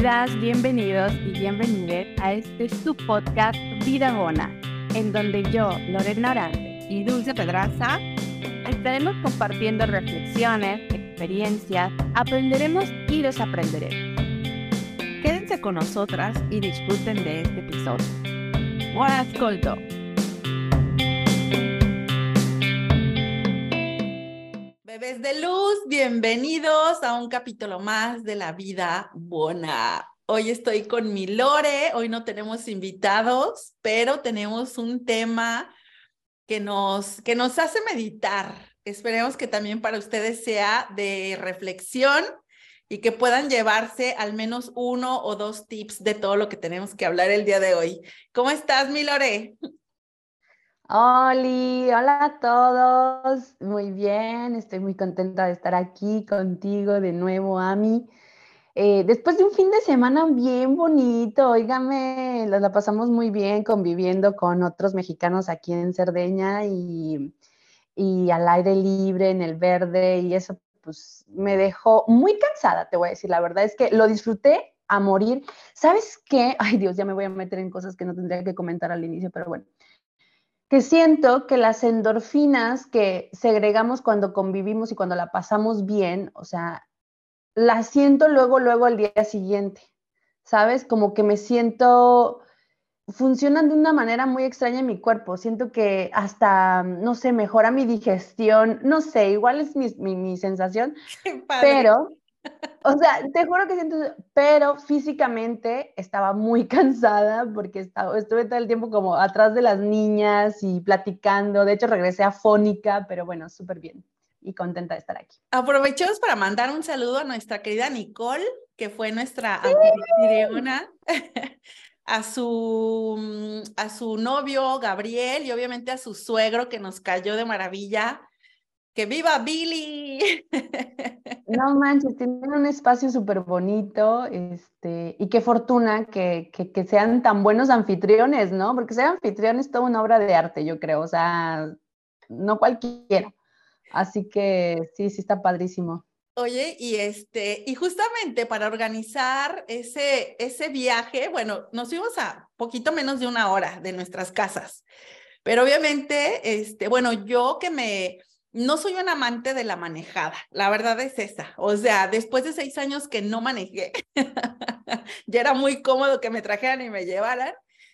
Bienvenidas, bienvenidos y bienvenidas a este su podcast Vida Bona, en donde yo, Lorena Orante y Dulce Pedraza estaremos compartiendo reflexiones, experiencias, aprenderemos y desaprenderemos. Quédense con nosotras y disfruten de este episodio. Buon ascolto! Bebés de luz, bienvenidos a un capítulo más de la vida buena. Hoy estoy con mi Lore, hoy no tenemos invitados, pero tenemos un tema que nos, que nos hace meditar. Esperemos que también para ustedes sea de reflexión y que puedan llevarse al menos uno o dos tips de todo lo que tenemos que hablar el día de hoy. ¿Cómo estás, mi Lore? Oli, hola a todos. Muy bien, estoy muy contenta de estar aquí contigo de nuevo, Ami. Eh, después de un fin de semana bien bonito, oígame, la, pasamos muy bien conviviendo con otros mexicanos aquí en Cerdeña y, y al aire libre, en el verde, y eso pues me dejó muy cansada, te voy a decir, la verdad es que lo disfruté a morir. ¿Sabes qué? Ay Dios, ya me voy a meter en cosas que no tendría que comentar al inicio, pero bueno que siento que las endorfinas que segregamos cuando convivimos y cuando la pasamos bien, o sea, las siento luego, luego al día siguiente, ¿sabes? Como que me siento, funcionan de una manera muy extraña en mi cuerpo, siento que hasta, no sé, mejora mi digestión, no sé, igual es mi, mi, sensación, pero o sea, te juro que siento, pero físicamente estaba muy cansada porque estaba, estuve todo el tiempo como atrás de las niñas y platicando. De hecho, regresé a Fónica, pero bueno, súper bien y contenta de estar aquí. Aprovechemos para mandar un saludo a nuestra querida Nicole, que fue nuestra anfitriona, a su, a su novio Gabriel y obviamente a su suegro que nos cayó de maravilla ¡Que viva Billy! No manches, tienen un espacio súper bonito, este, y qué fortuna que, que, sean tan buenos anfitriones, ¿no? Porque ser anfitrión es toda una obra de arte, yo creo, o sea, no cualquiera. Así que sí, sí está padrísimo. Oye, y este, y justamente para organizar ese, ese viaje, bueno, nos fuimos a poquito menos de una hora de nuestras casas. Pero obviamente, este, bueno, yo que me, no soy un amante de la manejada, la verdad es esa. O sea, después de seis años que no manejé, ya era muy cómodo que me trajeran y me llevaran.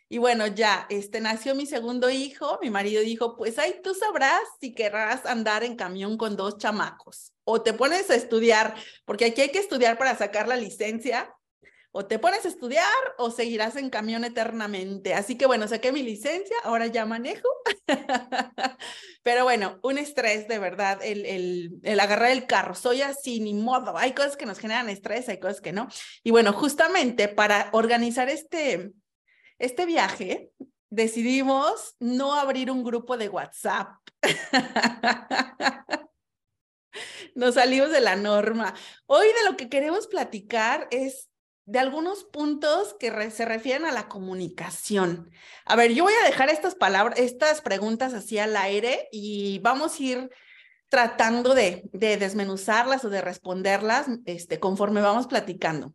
Y bueno, ya, este, nació mi segundo hijo, mi marido dijo, pues ahí tú sabrás si querrás andar en camión con dos chamacos o te pones a estudiar, porque aquí hay que estudiar para sacar la licencia o te pones a estudiar o seguirás en camión eternamente. Así que bueno, saqué mi licencia, ahora ya manejo. Pero bueno, un estrés de verdad, el, el, el, agarrar el carro. Soy así, ni modo. Hay cosas que nos generan estrés, hay cosas que no. Y bueno, justamente para organizar este, este viaje, decidimos no abrir un grupo de WhatsApp. Nos salimos de la norma. Hoy de lo que queremos platicar es de algunos puntos que se refieren a la comunicación. A ver, yo voy a dejar estas palabras, estas preguntas así al aire y vamos a ir tratando de, de desmenuzarlas o de responderlas este, conforme vamos platicando.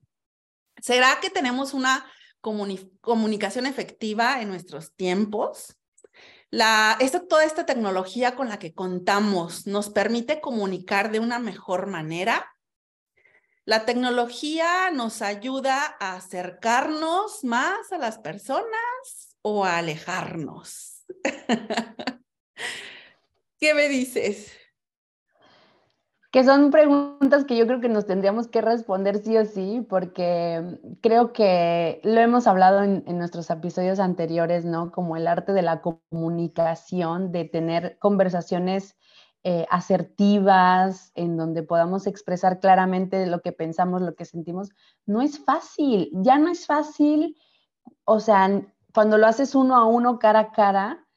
¿Será que tenemos una comunicación efectiva en nuestros tiempos? La, esta, toda esta tecnología con la que contamos nos permite comunicar de una mejor manera la tecnología nos ayuda a acercarnos más a las personas o a alejarnos. ¿Qué me dices? Que son preguntas que yo creo que nos tendríamos que responder sí o sí, porque creo que lo hemos hablado en, en, nuestros episodios anteriores, ¿no? Como el arte de la comunicación, de tener conversaciones eh, asertivas, en donde podamos expresar claramente lo que pensamos, lo que sentimos, no es fácil, ya no es fácil, o sea, cuando lo haces uno a uno, cara a cara,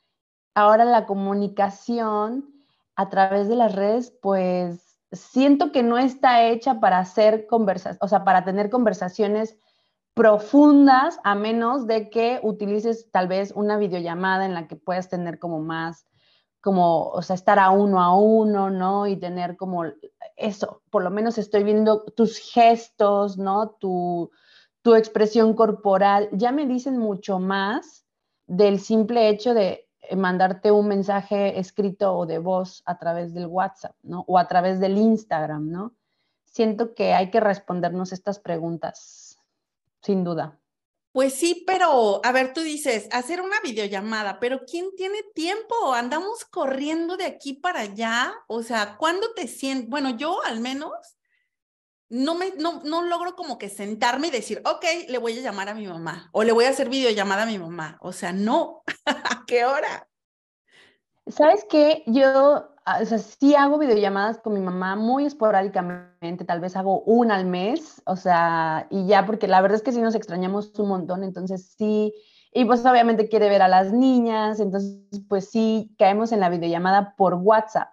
ahora la comunicación a través de las redes, pues siento que no está hecha para hacer conversas, o sea, para tener conversaciones profundas, a menos de que utilices tal vez una videollamada en la que puedas tener como más como, o sea, estar a uno a uno, ¿no? Y tener como eso, por lo menos estoy viendo tus gestos, ¿no? Tu, tu expresión corporal, ya me dicen mucho más del simple hecho de eh, mandarte un mensaje escrito o de voz a través del WhatsApp, ¿no? O a través del Instagram, ¿no? Siento que hay que respondernos estas preguntas, sin duda. Pues sí, pero a ver, tú dices, hacer una videollamada, pero ¿quién tiene tiempo? Andamos corriendo de aquí para allá. O sea, ¿cuándo te sientes? Bueno, yo al menos no me no, no logro como que sentarme y decir, ok, le voy a llamar a mi mamá o le voy a hacer videollamada a mi mamá. O sea, no, ¿a qué hora? ¿Sabes qué? Yo o sea, sí hago videollamadas con mi mamá muy esporádicamente, tal vez hago una al mes, o sea, y ya, porque la verdad es que sí nos extrañamos un montón, entonces sí, y pues obviamente quiere ver a las niñas, entonces pues sí, caemos en la videollamada por WhatsApp.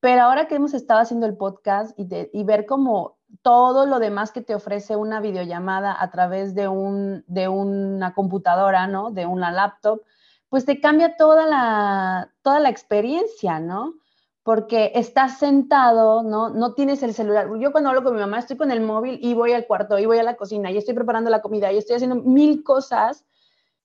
Pero ahora que hemos estado haciendo el podcast y, y ver como todo lo demás que te ofrece una videollamada a través de, un, de una computadora, ¿no? De una laptop, pues te cambia toda la, toda la experiencia, ¿no? Porque estás sentado, ¿no? No tienes el celular. Yo cuando hablo con mi mamá estoy con el móvil y voy al cuarto y voy a la cocina y estoy preparando la comida y estoy haciendo mil cosas.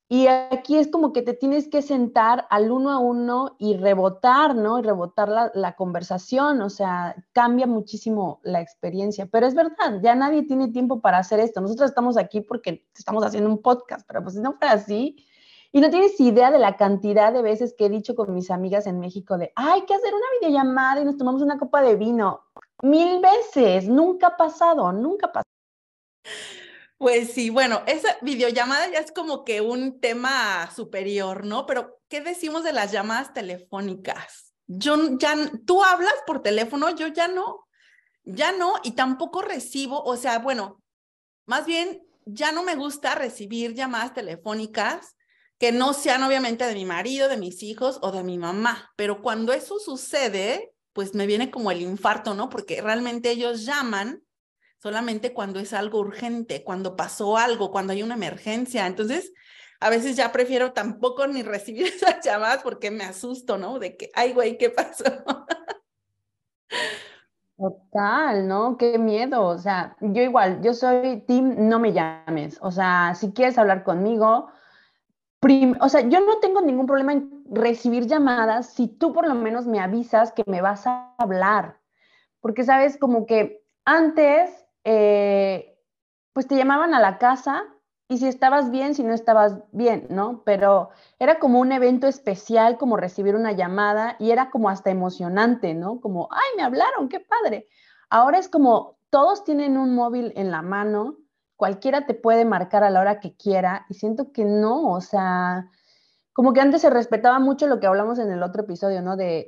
Y aquí es como que te tienes que sentar al uno a uno y rebotar, ¿no? Y rebotar la, la conversación, o sea, cambia muchísimo la experiencia. Pero es verdad, ya nadie tiene tiempo para hacer esto. Nosotros estamos aquí porque estamos haciendo un podcast, pero pues si no fuera así, y no tienes idea de la cantidad de veces que he dicho con mis amigas en México de, hay que hacer una videollamada y nos tomamos una copa de vino. Mil veces, nunca ha pasado, nunca ha pasado. Pues sí, bueno, esa videollamada ya es como que un tema superior, ¿no? Pero, ¿qué decimos de las llamadas telefónicas? Yo ya, tú hablas por teléfono, yo ya no, ya no, y tampoco recibo, o sea, bueno, más bien, ya no me gusta recibir llamadas telefónicas que no sean obviamente de mi marido, de mis hijos o de mi mamá. Pero cuando eso sucede, pues me viene como el infarto, ¿no? Porque realmente ellos llaman solamente cuando es algo urgente, cuando pasó algo, cuando hay una emergencia. Entonces, a veces ya prefiero tampoco ni recibir esas llamadas porque me asusto, ¿no? De que, ay, güey, ¿qué pasó? Total, ¿no? Qué miedo. O sea, yo igual, yo soy team, no me llames. O sea, si quieres hablar conmigo, o sea, yo no tengo ningún problema en recibir llamadas si tú por lo menos me avisas que me vas a hablar. Porque, sabes, como que antes, eh, pues te llamaban a la casa y si estabas bien, si no estabas bien, ¿no? Pero era como un evento especial, como recibir una llamada y era como hasta emocionante, ¿no? Como, ay, me hablaron, qué padre. Ahora es como todos tienen un móvil en la mano cualquiera te puede marcar a la hora que quiera y siento que no, o sea, como que antes se respetaba mucho lo que hablamos en el otro episodio, ¿no? De,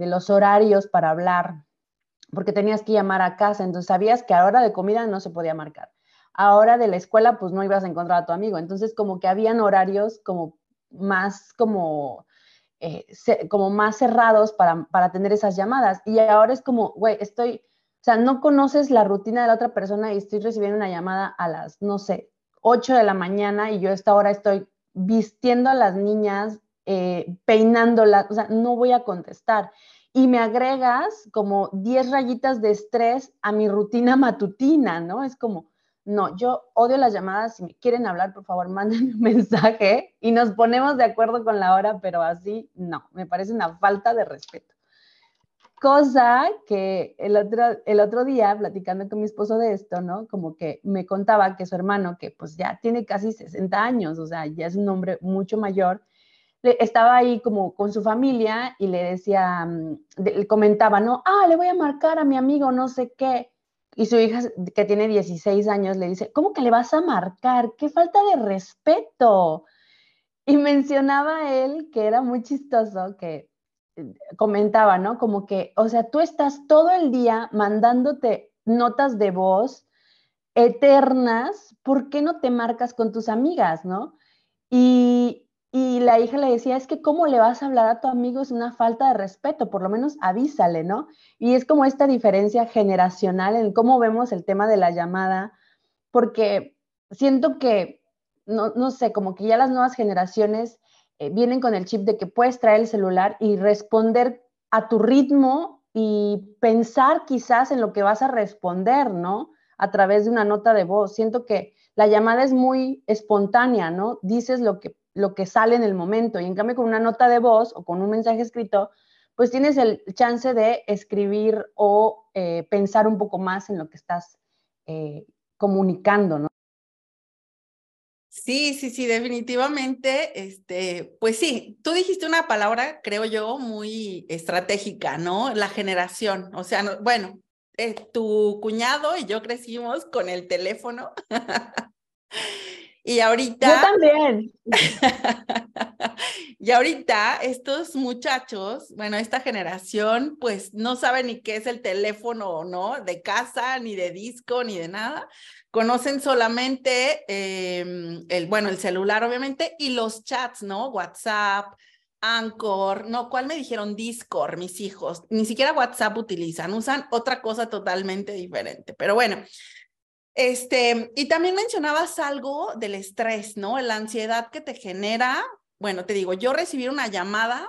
los horarios para hablar, porque tenías que llamar a casa, entonces sabías que a hora de comida no se podía marcar. A hora de la escuela, pues no ibas a encontrar a tu amigo. Entonces, como que habían horarios como más como, eh, como más cerrados para, para tener esas llamadas. Y ahora es como, güey, estoy o sea, no conoces la rutina de la otra persona y estoy recibiendo una llamada a las, no sé, 8 de la mañana y yo a esta hora estoy vistiendo a las niñas, eh, peinándolas, o sea, no voy a contestar. Y me agregas como 10 rayitas de estrés a mi rutina matutina, ¿no? Es como, no, yo odio las llamadas, si me quieren hablar, por favor, manden un mensaje y nos ponemos de acuerdo con la hora, pero así no, me parece una falta de respeto. Cosa que el otro, el otro día, platicando con mi esposo de esto, ¿no? Como que me contaba que su hermano, que pues ya tiene casi 60 años, o sea, ya es un hombre mucho mayor, estaba ahí como con su familia y le decía, mm, le comentaba, ¿no? Ah, le voy a marcar a mi amigo, no sé qué. Y su hija, que tiene 16 años, le dice, ¿cómo que le vas a marcar? ¡Qué falta de respeto! Y mencionaba él que era muy chistoso, que comentaba, ¿no? Como que, o sea, tú estás todo el día mandándote notas de voz eternas, ¿por qué no te marcas con tus amigas, no? Y, y la hija le decía, es que cómo le vas a hablar a tu amigo es una falta de respeto, por lo menos avísale, ¿no? Y es como esta diferencia generacional en cómo vemos el tema de la llamada, porque siento que, no, no sé, como que ya las nuevas generaciones eh, vienen con el chip de que puedes traer el celular y responder a tu ritmo y pensar quizás en lo que vas a responder, ¿no? A través de una nota de voz. Siento que la llamada es muy espontánea, ¿no? Dices lo que, lo que sale en el momento y en cambio con una nota de voz o con un mensaje escrito, pues tienes el chance de escribir o eh, pensar un poco más en lo que estás eh, comunicando, ¿no? Sí, sí, sí, definitivamente, este, pues sí, tú dijiste una palabra, creo yo, muy estratégica, ¿no? La generación, o sea, bueno, eh, tu cuñado y yo crecimos con el teléfono. y ahorita... Yo también. y ahorita estos muchachos, bueno, esta generación, pues no saben ni qué es el teléfono, ¿no? De casa, ni de disco, ni de nada. Conocen solamente em, el, bueno, el celular, obviamente, y los chats, ¿no? WhatsApp, Anchor, no, ¿cuál me dijeron? Discord, mis hijos. Ni siquiera WhatsApp utilizan, usan otra cosa totalmente diferente. Pero bueno, este, y también mencionabas algo del estrés, ¿no? La ansiedad que te genera. Bueno, te digo, yo recibir una llamada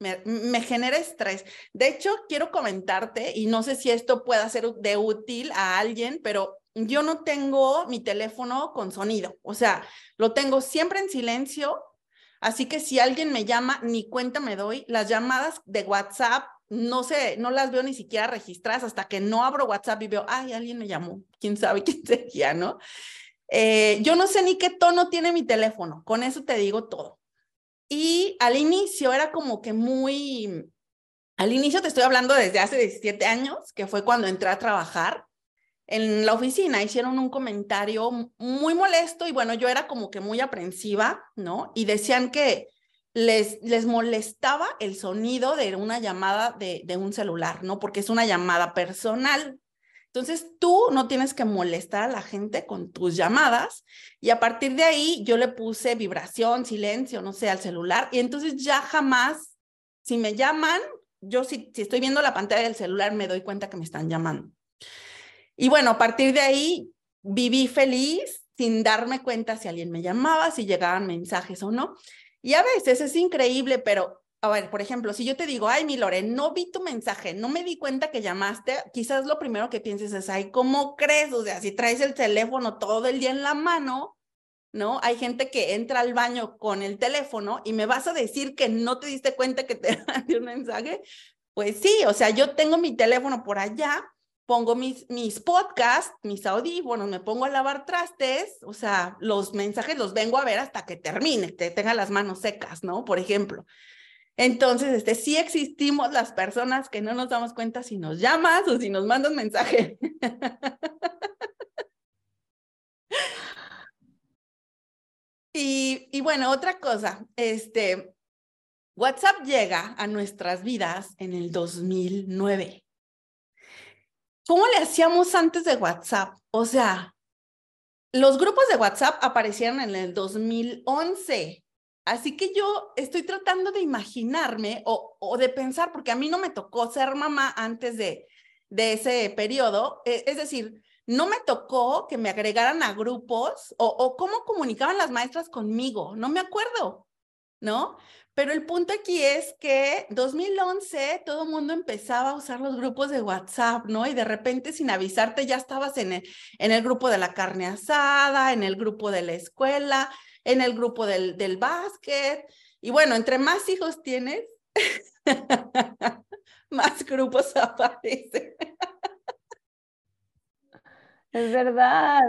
me, me, genera estrés. De hecho, quiero comentarte, y no sé si esto pueda ser de útil a alguien, pero yo no tengo mi teléfono con sonido. O sea, lo tengo siempre en silencio Así que si alguien me llama, ni cuenta me doy. Las llamadas de WhatsApp no sé, no las veo ni siquiera registradas hasta que no abro WhatsApp y veo, ay, alguien me llamó, quién sabe quién sería, ¿no? Eh, yo no sé ni qué tono tiene mi teléfono, con eso te digo todo. Y al inicio era como que muy, al inicio te estoy hablando desde hace 17 años, que fue cuando entré a trabajar en la oficina hicieron un comentario muy molesto y bueno, yo era como que muy aprensiva, ¿no? Y decían que les, les molestaba el sonido de una llamada de, de un celular, ¿no? Porque es una llamada personal. Entonces tú no tienes que molestar a la gente con tus llamadas y a partir de ahí yo le puse vibración, silencio, no sé, al celular y entonces ya jamás, si me llaman, yo si, si estoy viendo la pantalla del celular me doy cuenta que me están llamando. Y bueno, a partir de ahí viví feliz sin darme cuenta si alguien me llamaba, si llegaban mensajes o no. Y a veces es increíble, pero a ver, por ejemplo, si yo te digo, ay, mi Lore, no vi tu mensaje, no me di cuenta que llamaste, quizás lo primero que pienses es, ay, ¿cómo crees? O sea, si traes el teléfono todo el día en la mano, ¿no? Hay gente que entra al baño con el teléfono y me vas a decir que no te diste cuenta que te mandé un mensaje. Pues sí, o sea, yo tengo mi teléfono por allá pongo mis, mis podcasts, mis audífonos, me pongo a lavar trastes, o sea, los mensajes los vengo a ver hasta que termine, que tenga las manos secas, ¿no? Por ejemplo. Entonces, este, sí existimos las personas que no nos damos cuenta si nos llamas o si nos mandas mensaje. y, y bueno, otra cosa, este, WhatsApp llega a nuestras vidas en el 2009. ¿Cómo le hacíamos antes de WhatsApp? O sea, los grupos de WhatsApp aparecieron en el 2011. Así que yo estoy tratando de imaginarme o, de pensar, porque a mí no me tocó ser mamá antes de, ese periodo. E, es decir, no me tocó que me agregaran a grupos o cómo comunicaban las maestras conmigo. No me acuerdo, ¿no? Pero el punto aquí es que 2011 todo el mundo empezaba a usar los grupos de WhatsApp, ¿no? Y de repente sin avisarte ya estabas en el, en el grupo de la carne asada, en el grupo de la escuela, en el grupo del, del básquet. Y bueno, entre más hijos tienes, más grupos aparecen. Es verdad.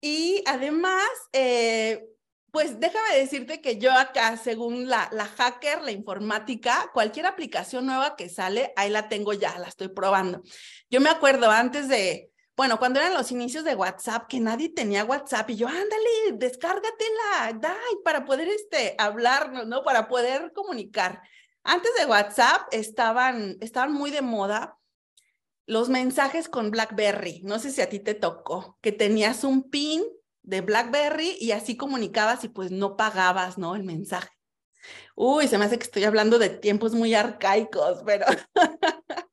Y además, eh, pues déjame decirte que yo acá, según la, la hacker, la informática, cualquier aplicación nueva que sale, ahí la tengo ya, la estoy probando. Yo me acuerdo antes de, bueno, cuando eran los inicios de WhatsApp, que nadie tenía WhatsApp y yo, ándale, descárgatela, dai, para poder este, hablarnos, ¿no? Para poder comunicar. Antes de WhatsApp estaban, estaban muy de moda los mensajes con BlackBerry. No sé si a ti te tocó, que tenías un pin de BlackBerry y así comunicabas y pues no pagabas, ¿no? El mensaje. Uy, se me hace que estoy hablando de tiempos muy arcaicos, pero...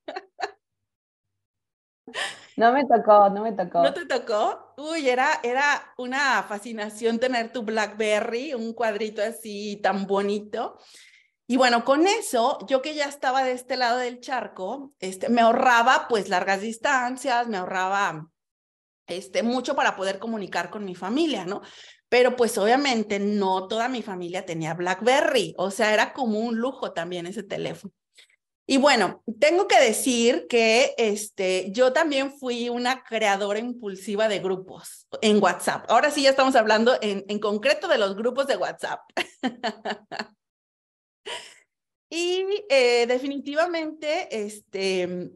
No me tocó, no me tocó. ¿No te tocó? Uy, era, era una fascinación tener tu BlackBerry, un cuadrito así tan bonito. Y bueno, con eso, yo que ya estaba de este lado del charco, este, me ahorraba pues largas distancias, me ahorraba este, mucho para poder comunicar con mi familia, ¿no? Pero pues obviamente no toda mi familia tenía BlackBerry, o sea, era como un lujo también ese teléfono. Y bueno, tengo que decir que este, yo también fui una creadora impulsiva de grupos en WhatsApp. Ahora sí ya estamos hablando en, en concreto de los grupos de WhatsApp. y eh, definitivamente, este,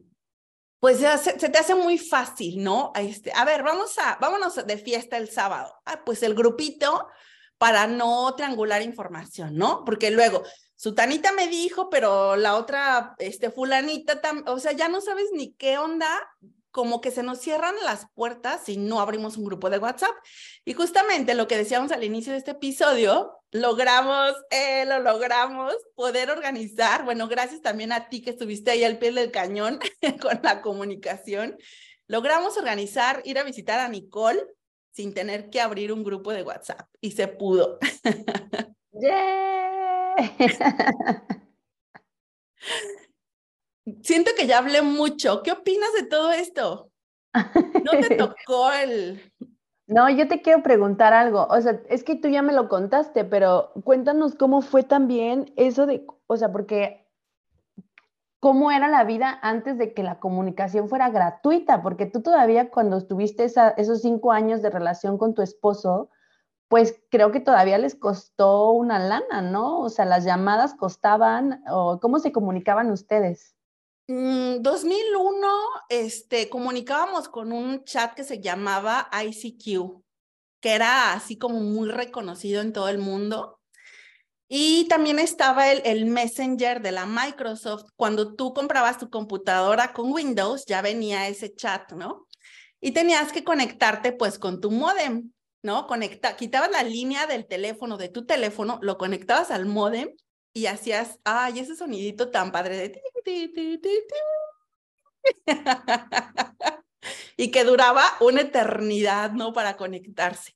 pues se, te hace muy fácil, ¿no? Este, a ver, vamos a, vámonos de fiesta el sábado. Ah, pues el grupito para no triangular información, ¿no? Porque luego, Sutanita me dijo, pero la otra, este, fulanita, o sea, ya no sabes ni qué onda, como que se nos cierran las puertas si no abrimos un grupo de WhatsApp. Y justamente lo que decíamos al inicio de este episodio, logramos, eh, lo logramos, poder organizar, bueno, gracias también a ti que estuviste ahí al pie del cañón con la comunicación, logramos organizar, ir a visitar a Nicole sin tener que abrir un grupo de WhatsApp y se pudo. Siento que ya hablé mucho. ¿Qué opinas de todo esto? ¿No te tocó el... No, yo te quiero preguntar algo. O sea, es que tú ya me lo contaste, pero cuéntanos cómo fue también eso de, o sea, porque cómo era la vida antes de que la comunicación fuera gratuita, porque tú todavía cuando estuviste esos cinco años de relación con tu esposo, pues creo que todavía les costó una lana, ¿no? O sea, las llamadas costaban, o cómo se comunicaban ustedes. 2001, mm, este, comunicábamos con un chat que se llamaba ICQ, que era así como muy reconocido en todo el mundo. Y también estaba el, Messenger de la Microsoft. Cuando tú comprabas tu computadora con Windows, ya venía ese chat, ¿no? Y tenías que conectarte pues con tu modem, ¿no? Conecta, quitabas la línea del teléfono, de tu teléfono, lo conectabas al modem y hacías, ay, ese sonidito tan padre de... y que duraba una eternidad, ¿no? Para conectarse.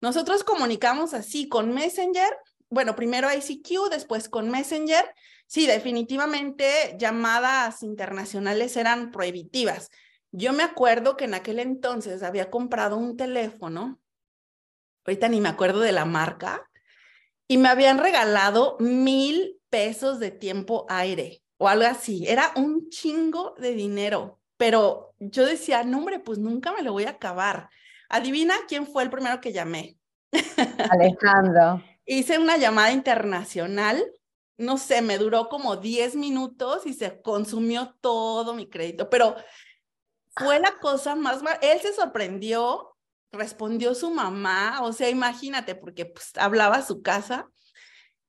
Nosotros comunicamos así con Messenger, bueno, primero ICQ, después con Messenger. Sí, definitivamente llamadas internacionales eran prohibitivas. Yo me acuerdo que en aquel entonces había comprado un teléfono, ahorita ni me acuerdo de la marca, y me habían regalado mil pesos de tiempo aire o algo así. Era un chingo de dinero, pero yo decía, no, hombre, pues nunca me lo voy a acabar. Adivina quién fue el primero que llamé. Alejandro. Hice una llamada internacional, no sé, me duró como 10 minutos y se consumió todo mi crédito, pero fue la cosa más, él se sorprendió respondió su mamá, o sea, imagínate, porque pues hablaba a su casa.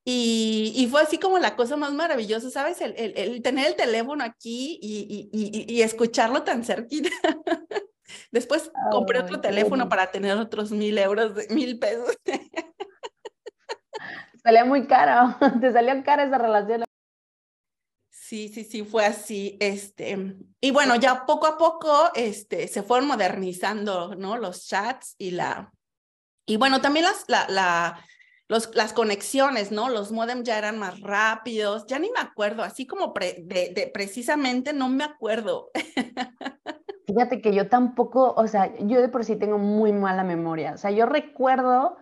Y, y, fue así como la cosa más maravillosa, ¿sabes? El, el, tener el teléfono aquí y, y, y escucharlo tan cerquita. Después compré otro teléfono para tener otros mil euros, mil pesos. Salía muy caro, te salió cara esa relación. Sí, sí, sí, fue así. Este, y bueno, ya poco a poco este, se fueron modernizando, ¿no? Los chats y la. Y bueno, también las, la, los, las conexiones, ¿no? Los modems ya eran más rápidos, ya ni me acuerdo, así como de, de, precisamente no me acuerdo. Fíjate que yo tampoco, o sea, yo de por sí tengo muy mala memoria. O sea, yo recuerdo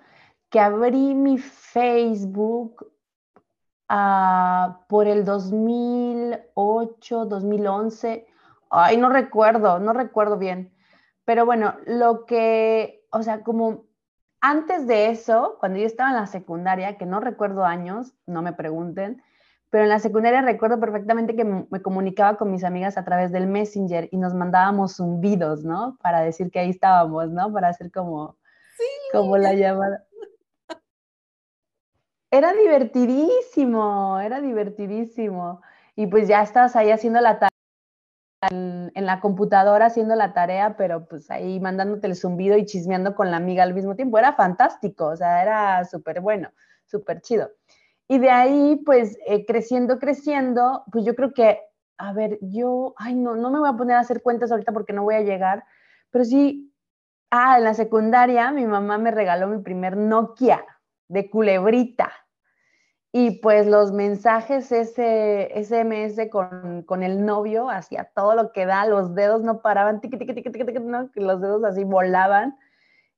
que abrí mi Facebook por el 2008, 2011, ay, no recuerdo, no recuerdo bien. Pero bueno, lo que, o sea, como antes de eso, cuando yo estaba en la secundaria, que no recuerdo años, no me pregunten, pero en la secundaria recuerdo perfectamente que me comunicaba con mis amigas a través del Messenger y nos mandábamos zumbidos, ¿no? Para decir que ahí estábamos, ¿no? Para hacer como, como la llamada era divertidísimo, era divertidísimo. Y pues ya estabas ahí haciendo la tarea, en, la computadora haciendo la tarea, pero pues ahí mandándote el zumbido y chismeando con la amiga al mismo tiempo. Era fantástico, o sea, era súper bueno, súper chido. Y de ahí, pues eh, creciendo, creciendo, pues yo creo que, a ver, yo, ay, no, no me voy a poner a hacer cuentas ahorita porque no voy a llegar, pero sí, ah, en la secundaria mi mamá me regaló mi primer Nokia de culebrita. y pues los mensajes ese SMS con, con, el novio hacía todo lo que da, los dedos no paraban, tiqui, tiqui, tiqui, tiqui, ¿no? que los dedos así volaban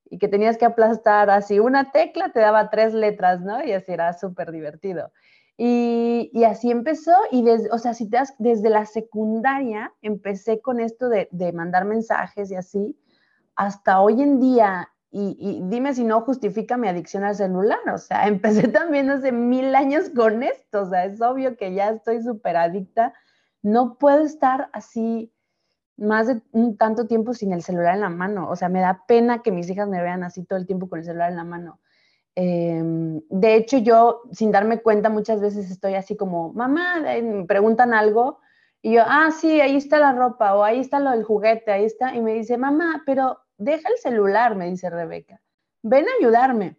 y que tenías que aplastar así una tecla, te daba tres letras, ¿no? Y así era súper divertido. Y, y, así empezó, y desde, o sea, si te das, desde la secundaria empecé con esto de, de mandar mensajes y así, hasta hoy en día y, dime si no justifica mi adicción al celular, o sea, empecé también hace mil años con esto, o sea, es obvio que ya estoy súper adicta, no puedo estar así más de un tanto tiempo sin el celular en la mano, o sea, me da pena que mis hijas me vean así todo el tiempo con el celular en la mano. Em, de hecho, yo sin darme cuenta muchas veces estoy así como, mamá, me preguntan algo y yo, ah, sí, ahí está la ropa o ahí está lo del juguete, ahí está, y me dice, mamá, pero deja el celular, me dice Rebeca, ven a ayudarme.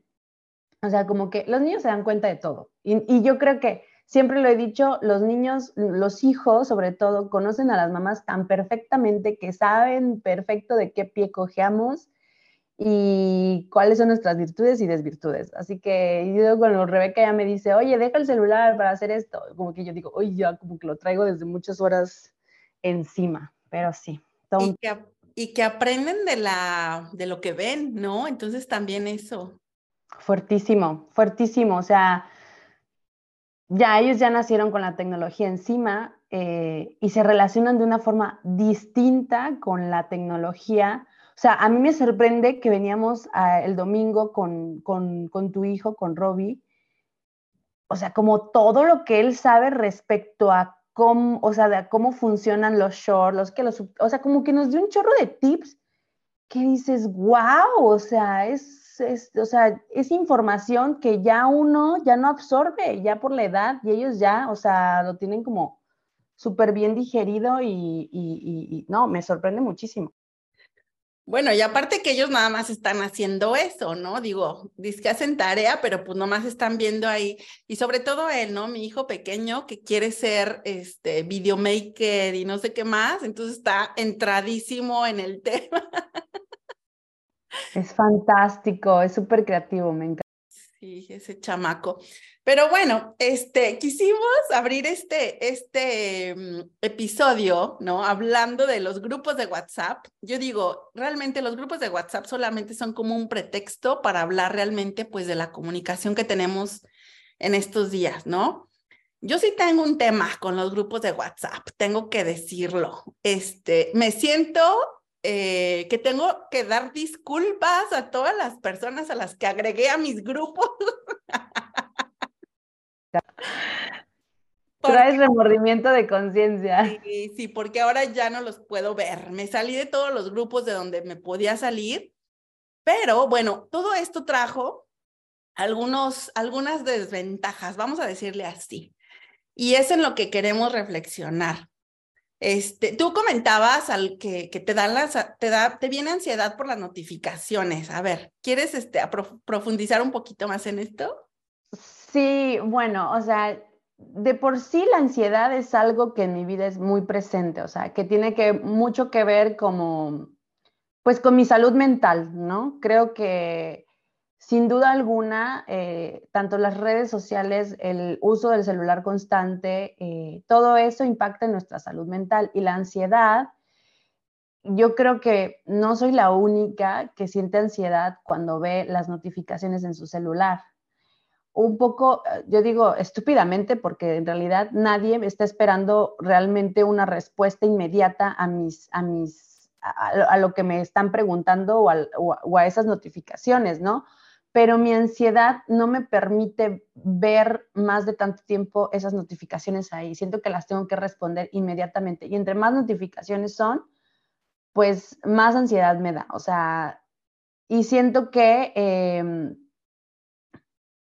O sea, como que los niños se dan cuenta de todo. Y, yo creo que siempre lo he dicho, los niños, los hijos sobre todo, conocen a las mamás tan perfectamente que saben perfecto de qué pie cojeamos y cuáles son nuestras virtudes y desvirtudes. Así que yo cuando Rebeca ya me dice, oye, deja el celular para hacer esto, como que yo digo, oye, ya como que lo traigo desde muchas horas encima, pero sí. Todo y que aprenden de, la, de lo que ven, ¿no? Entonces también eso. Fuertísimo, fuertísimo. O sea, ya ellos ya nacieron con la tecnología encima eh, y se relacionan de una forma distinta con la tecnología. O sea, a mí me sorprende que veníamos el domingo con, con, con tu hijo, con Robbie. O sea, como todo lo que él sabe respecto a cómo, o sea, de cómo funcionan los shorts, los que los, o sea, como que nos dio un chorro de tips que dices, wow, o sea, es, es, o sea, es información que ya uno ya no absorbe, ya por la edad, y ellos ya, o sea, lo tienen como súper bien digerido y, y, no, me sorprende muchísimo. Bueno, y aparte que ellos nada más están haciendo eso, ¿no? Digo, dice que hacen tarea, pero pues nomás están viendo ahí. Y sobre todo él, ¿no? Mi hijo pequeño que quiere ser este videomaker y no sé qué más, entonces está entradísimo en el tema. Es fantástico, es súper creativo, me encanta. Sí, ese chamaco. Pero bueno, este, quisimos abrir este, este mm, episodio, ¿no? Hablando de los grupos de WhatsApp. Yo digo, realmente los grupos de WhatsApp solamente son como un pretexto para hablar realmente, pues, de la comunicación que tenemos en estos días, ¿no? Yo sí tengo un tema con los grupos de WhatsApp, tengo que decirlo. Este, me siento eh, que tengo que dar disculpas a todas las personas a las que agregué a mis grupos. Traes remordimiento de conciencia. Sí, sí, porque ahora ya no los puedo ver. Me salí de todos los grupos de donde me podía salir, pero bueno, todo esto trajo algunos, algunas desventajas, vamos a decirle así. Y es en lo que queremos reflexionar. Este, tú comentabas al que, que te dan las, te da, te viene ansiedad por las notificaciones. A ver, ¿quieres este, profundizar un poquito más en esto? Sí, bueno, o sea, de por sí la ansiedad es algo que en mi vida es muy presente, o sea, que tiene que mucho que ver como, pues con mi salud mental, ¿no? Creo que sin duda alguna, eh, tanto las redes sociales, el uso del celular constante, eh, todo eso impacta en nuestra salud mental y la ansiedad. Yo creo que no soy la única que siente ansiedad cuando ve las notificaciones en su celular un poco, eh, yo digo estúpidamente, porque en realidad nadie está esperando realmente una respuesta inmediata a mis, a mis, a, lo que me están preguntando o, o, a esas notificaciones, ¿no? Pero mi ansiedad no me permite ver más de tanto tiempo esas notificaciones ahí. Siento que las tengo que responder inmediatamente. Y entre más notificaciones son, pues más ansiedad me da. O sea, y siento que... Eh,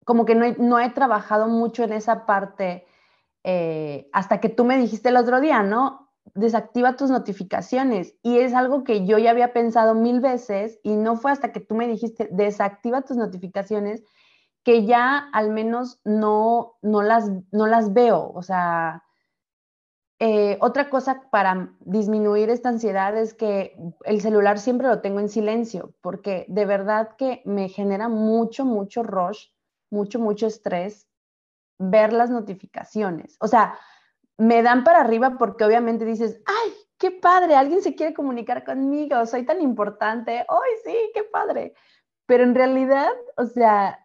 como que no he, trabajado mucho en esa parte eh, hasta que tú me dijiste el otro día, ¿no? Desactiva tus notificaciones. Y es algo que yo ya había pensado mil veces y no fue hasta que tú me dijiste, desactiva tus notificaciones, que ya al menos no, no, las, no las veo. O sea, eh, otra cosa para disminuir esta ansiedad es que el celular siempre lo tengo en silencio, porque de verdad que me genera mucho, mucho rush mucho, mucho estrés ver las notificaciones. O sea, me dan para arriba porque obviamente dices, ay, qué padre, alguien se quiere comunicar conmigo, soy tan importante, ¡ay, sí, qué padre! Pero en realidad, o sea,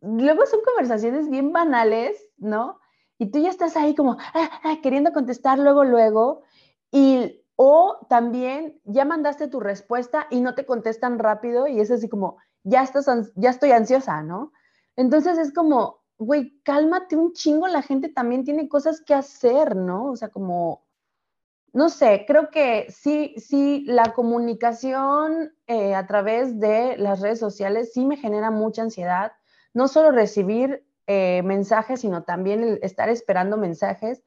luego son conversaciones bien banales, ¿no? Y tú ya estás ahí como ah, ah, queriendo contestar luego, luego, y o también ya mandaste tu respuesta y no te contestan rápido y es así como, ya, estás, ya estoy ansiosa, ¿no? Entonces es como, güey, cálmate un chingo, la gente también tiene cosas que hacer, ¿no? O sea, como, no sé, creo que sí, sí, la comunicación eh, a través de las redes sociales sí me genera mucha ansiedad, no solo recibir eh, mensajes, sino también estar esperando mensajes.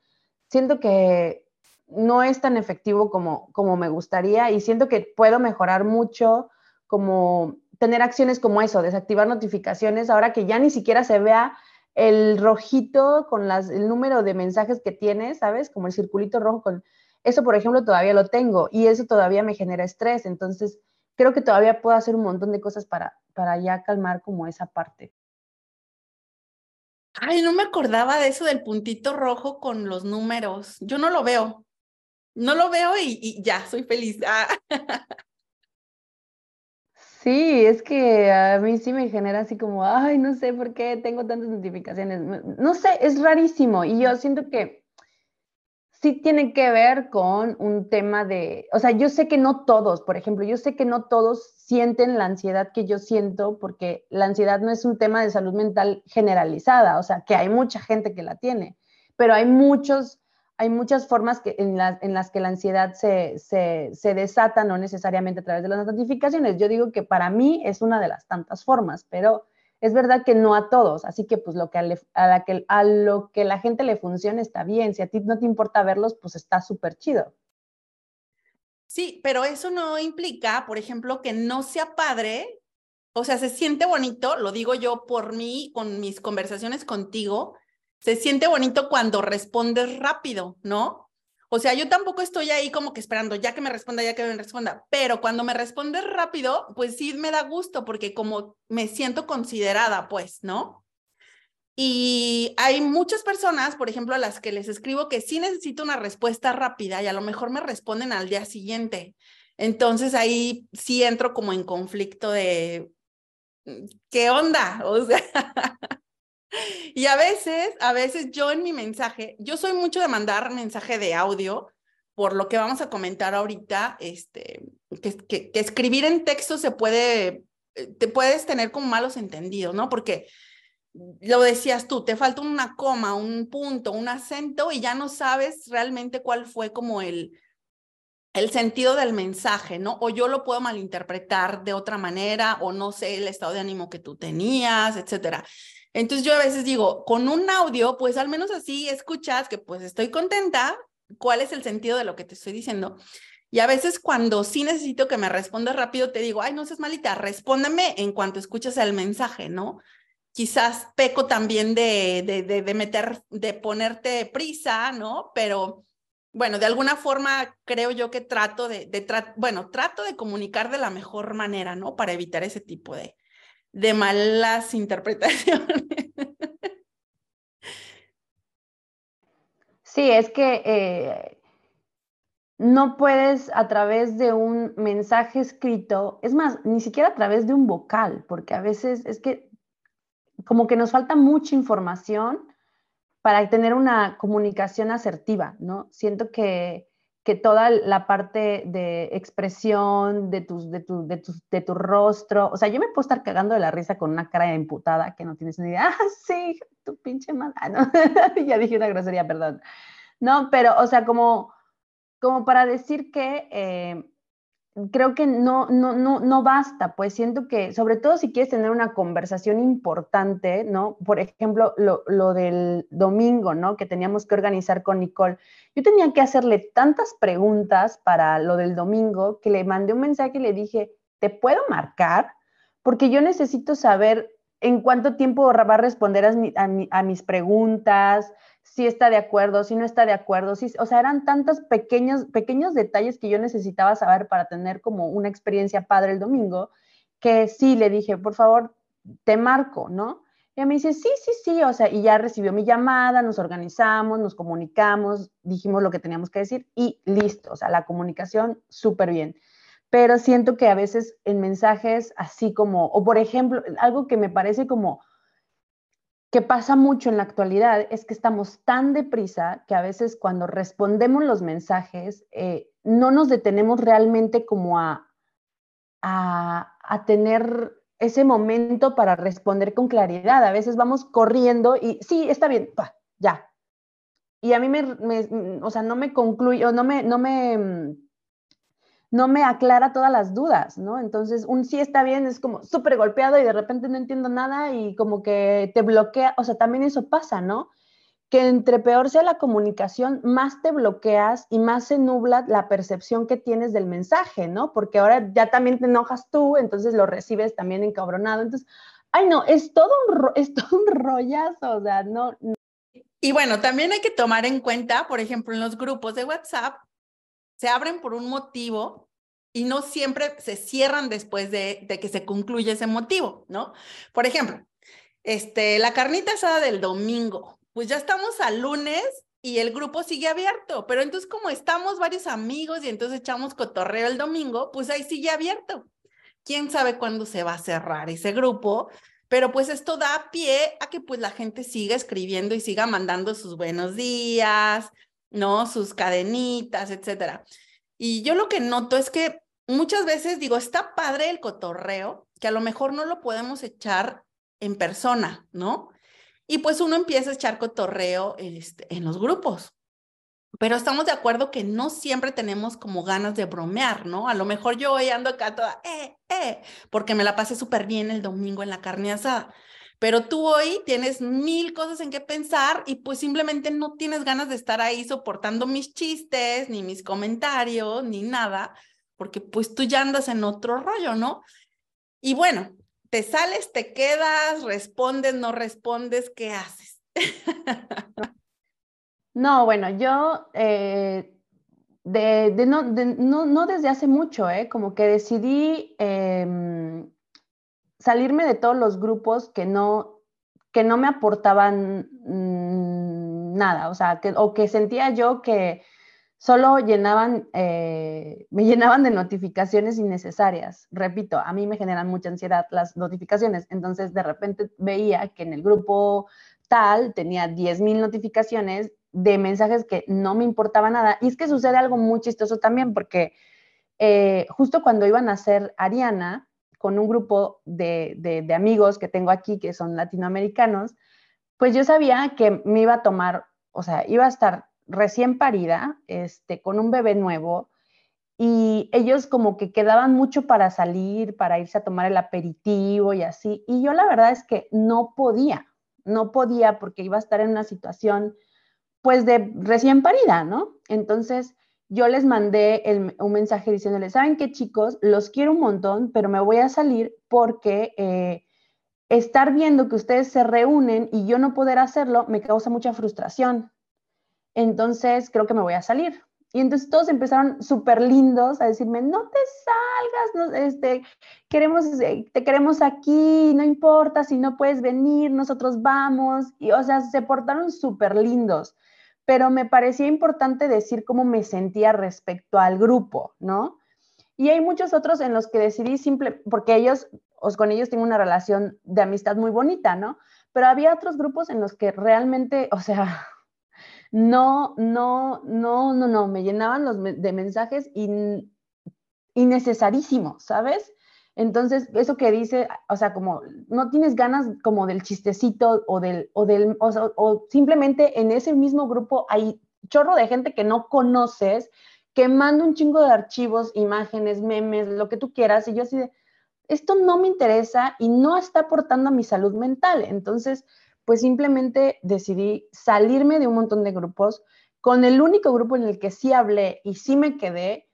Siento que no es tan efectivo como, como me gustaría y siento que puedo mejorar mucho como tener acciones como eso, desactivar notificaciones, ahora que ya ni siquiera se vea el rojito con el número de mensajes que tienes, ¿sabes? Como el circulito rojo con... Eso, por ejemplo, todavía lo tengo y eso todavía me genera estrés. Entonces, creo que todavía puedo hacer un montón de cosas para, para ya calmar como esa parte. Ay, no me acordaba de eso del puntito rojo con los números. Yo no lo veo no lo veo y, ya, soy feliz. Ah. Sí, es que a mí sí me genera así como, ay, no sé por qué tengo tantas notificaciones. No sé, es rarísimo y yo siento que sí tiene que ver con un tema de, o sea, yo sé que no todos, por ejemplo, yo sé que no todos sienten la ansiedad que yo siento porque la ansiedad no es un tema de salud mental generalizada, o sea, que hay mucha gente que la tiene, pero hay muchos hay muchas formas en, las que la ansiedad se, desata, no necesariamente a través de las notificaciones. Yo digo que para mí es una de las tantas formas, pero es verdad que no a todos, así que pues lo que a, a lo que la gente le funcione está bien, si a ti no te importa verlos, pues está súper chido. Sí, pero eso no implica, por ejemplo, que no sea padre, o sea, se siente bonito, lo digo yo por mí, con mis conversaciones contigo, se siente bonito cuando respondes rápido, ¿no? O sea, yo tampoco estoy ahí como que esperando ya que me responda, ya que me responda, pero cuando me respondes rápido, pues sí me da gusto porque como me siento considerada, pues, ¿no? Y hay muchas personas, por ejemplo, a las que les escribo que sí necesito una respuesta rápida y a lo mejor me responden al día siguiente. Entonces ahí sí entro como en conflicto de, ¿qué onda? O sea, Y a veces, a veces yo en mi mensaje, yo soy mucho de mandar mensaje de audio, por lo que vamos a comentar ahorita, este, que, escribir en texto se puede, eh, te puedes tener como malos entendidos, ¿no? Porque lo decías tú, te falta una coma, un punto, un acento y ya no sabes realmente cuál fue como el, el sentido del mensaje, ¿no? O yo lo puedo malinterpretar de otra manera, o no sé el estado de ánimo que tú tenías, etcétera. Entonces yo a veces digo, con un audio, pues al menos así escuchas que pues estoy contenta, cuál es el sentido de lo que te estoy diciendo. Y a veces cuando sí necesito que me respondas rápido, te digo, ay, no seas malita, respóndeme en cuanto escuches el mensaje, ¿no? Quizás peco también de, de, de, meter, de ponerte prisa, ¿no? Pero bueno, de alguna forma creo yo que trato de, de bueno, trato de comunicar de la mejor manera, ¿no? Para evitar ese tipo de, de malas interpretaciones. Sí, es que eh, no puedes a través de un mensaje escrito, es más, ni siquiera a través de un vocal, porque a veces es que como que nos falta mucha información para tener una comunicación asertiva, ¿no? Siento que que toda la parte de expresión de, tus, de, tu, de, de tu rostro, o sea, yo me puedo estar cagando de la risa con una cara de imputada que no tienes ni idea, ah, sí, tu pinche madre, ah, ¿no? ya dije una grosería, perdón. No, pero, o sea, como, como para decir que eh, creo que no, no, no, no basta, pues siento que, sobre todo si quieres tener una conversación importante, ¿no? Por ejemplo, lo, lo, del domingo, ¿no? Que teníamos que organizar con Nicole. Yo tenía que hacerle tantas preguntas para lo del domingo que le mandé un mensaje y le dije, ¿te puedo marcar? Porque yo necesito saber en cuánto tiempo va a responder a, mis preguntas, si está de acuerdo, si no está de acuerdo, si, o sea, eran tantos pequeños, pequeños detalles que yo necesitaba saber para tener como una experiencia padre el domingo, que sí le dije, por favor, te marco, ¿no? Y me dice, sí, sí, sí, o sea, y ya recibió mi llamada, nos organizamos, nos comunicamos, dijimos lo que teníamos que decir y listo, o sea, la comunicación súper bien. Pero siento que a veces en mensajes así como, o por ejemplo, algo que me parece como que pasa mucho en la actualidad es que estamos tan deprisa que a veces cuando respondemos los mensajes eh, no nos detenemos realmente como a, a, a tener ese momento para responder con claridad. A veces vamos corriendo y sí, está bien, ya. Y a mí me, o sea, no me concluye, no me, no me, no me aclara todas las dudas, ¿no? Entonces, un sí está bien es como súper golpeado y de repente no entiendo nada y como que te bloquea, o sea, también eso pasa, ¿no? que entre peor sea la comunicación, más te bloqueas y más se nubla la percepción que tienes del mensaje, ¿no? Porque ahora ya también te enojas tú, entonces lo recibes también encabronado. Entonces, ay, no, es todo un, es todo un rollazo, o sea, no, Y bueno, también hay que tomar en cuenta, por ejemplo, en los grupos de WhatsApp, se abren por un motivo y no siempre se cierran después de, que se concluye ese motivo, ¿no? Por ejemplo, este, la carnita asada del domingo, pues ya estamos al lunes y el grupo sigue abierto, pero entonces como estamos varios amigos y entonces echamos cotorreo el domingo, pues ahí sigue abierto. ¿Quién sabe cuándo se va a cerrar ese grupo? Pero pues esto da pie a que pues la gente siga escribiendo y siga mandando sus buenos días, ¿no? Sus cadenitas, etcétera. Y yo lo que noto es que muchas veces digo, está padre el cotorreo, que a lo mejor no lo podemos echar en persona, ¿no? Y pues uno empieza a echar cotorreo este, en los grupos. Pero estamos de acuerdo que no siempre tenemos como ganas de bromear, ¿no? A lo mejor yo hoy ando acá toda, eh, eh, porque me la pasé súper bien el domingo en la carne asada. Pero tú hoy tienes mil cosas en qué pensar y pues simplemente no tienes ganas de estar ahí soportando mis chistes, ni mis comentarios, ni nada, porque pues tú ya andas en otro rollo, ¿no? Y bueno, te sales, te quedas, respondes, no respondes, ¿qué haces? no, bueno, yo eh, de, no, no, desde hace mucho, ¿eh? como que decidí em, salirme de todos los grupos que no, que no me aportaban mm, nada, o sea, que, o que sentía yo que solo llenaban, eh, me llenaban de notificaciones innecesarias. Repito, a mí me generan mucha ansiedad las notificaciones, entonces de repente veía que en el grupo tal tenía 10.000 notificaciones de mensajes que no me importaba nada. Y es que sucede algo muy chistoso también, porque eh, justo cuando iban a ser Ariana, con un grupo de, de amigos que tengo aquí, que son latinoamericanos, pues yo sabía que me iba a tomar, o sea, iba a estar recién parida, este, con un bebé nuevo, y ellos como que quedaban mucho para salir, para irse a tomar el aperitivo y así, y yo la verdad es que no podía, no podía porque iba a estar en una situación pues de recién parida, ¿no? Entonces yo les mandé un mensaje diciéndoles, ¿saben qué chicos? Los quiero un montón, pero me voy a salir porque... Eh, estar viendo que ustedes se reúnen y yo no poder hacerlo me causa mucha frustración entonces creo que me voy a salir. Y entonces todos empezaron súper lindos a decirme, no te salgas, este, queremos, eh, te queremos aquí, no importa si no puedes venir, nosotros vamos. Y o sea, se portaron súper lindos, pero me parecía importante decir cómo me sentía respecto al grupo, ¿no? Y hay muchos otros en los que decidí simple, porque ellos, os con ellos tengo una relación de amistad muy bonita, ¿no? Pero había otros grupos en los que realmente, o sea, no, no, no, no, no, me llenaban los de mensajes innecesarísimos, ¿sabes? Entonces, eso que dice, o sea, como no tienes ganas como del chistecito o del, o del, o, simplemente en ese mismo grupo hay chorro de gente que no conoces, que manda un chingo de archivos, imágenes, memes, lo que tú quieras, y yo así de, esto no me interesa y no está aportando a mi salud mental. Entonces, pues simplemente decidí salirme de un montón de grupos. Con el único grupo en el que sí hablé y sí me quedé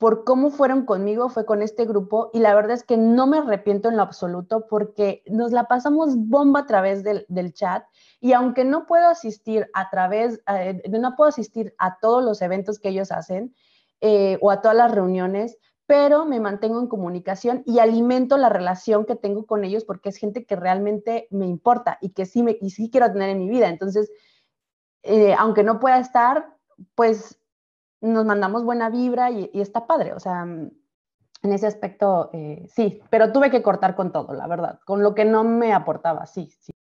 por cómo fueron conmigo fue con este grupo y la verdad es que no me arrepiento en lo absoluto porque nos la pasamos bomba a través del, chat y aunque no puedo asistir a través, eh, no puedo asistir a todos los eventos que ellos hacen eh, o a todas las reuniones, pero me mantengo en comunicación y alimento la relación que tengo con ellos porque es gente que realmente me importa y que sí, me, sí quiero tener en mi vida. Entonces, eh, aunque no pueda estar, pues nos mandamos buena vibra y, está padre. O sea, en ese aspecto, eh, sí, pero tuve que cortar con todo, la verdad, con lo que no me aportaba, sí, sí.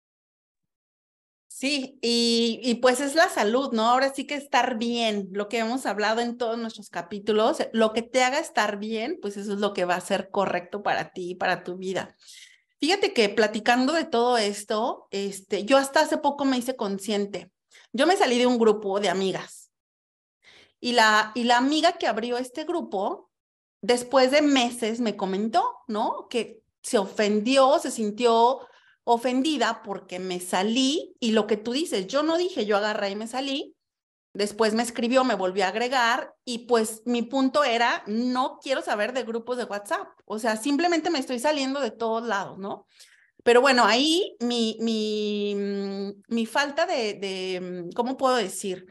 Sí, y, pues es la salud, ¿no? Ahora sí que estar bien, lo que hemos hablado en todos nuestros capítulos, lo que te haga estar bien, pues eso es lo que va a ser correcto para ti y para tu vida. Fíjate que platicando de todo esto, este, yo hasta hace poco me hice consciente. Yo me salí de un grupo de amigas y la, y la amiga que abrió este grupo, después de meses me comentó, ¿no? Que se ofendió, se sintió ofendida porque me salí y lo que tú dices, yo no dije, yo agarré y me salí. Después me escribió, me volvió a agregar y pues mi punto era, no quiero saber de grupos de WhatsApp. O sea, simplemente me estoy saliendo de todos lados, ¿no? Pero bueno, ahí mi, mi, mm, mi falta de, de, mm, ¿cómo puedo decir?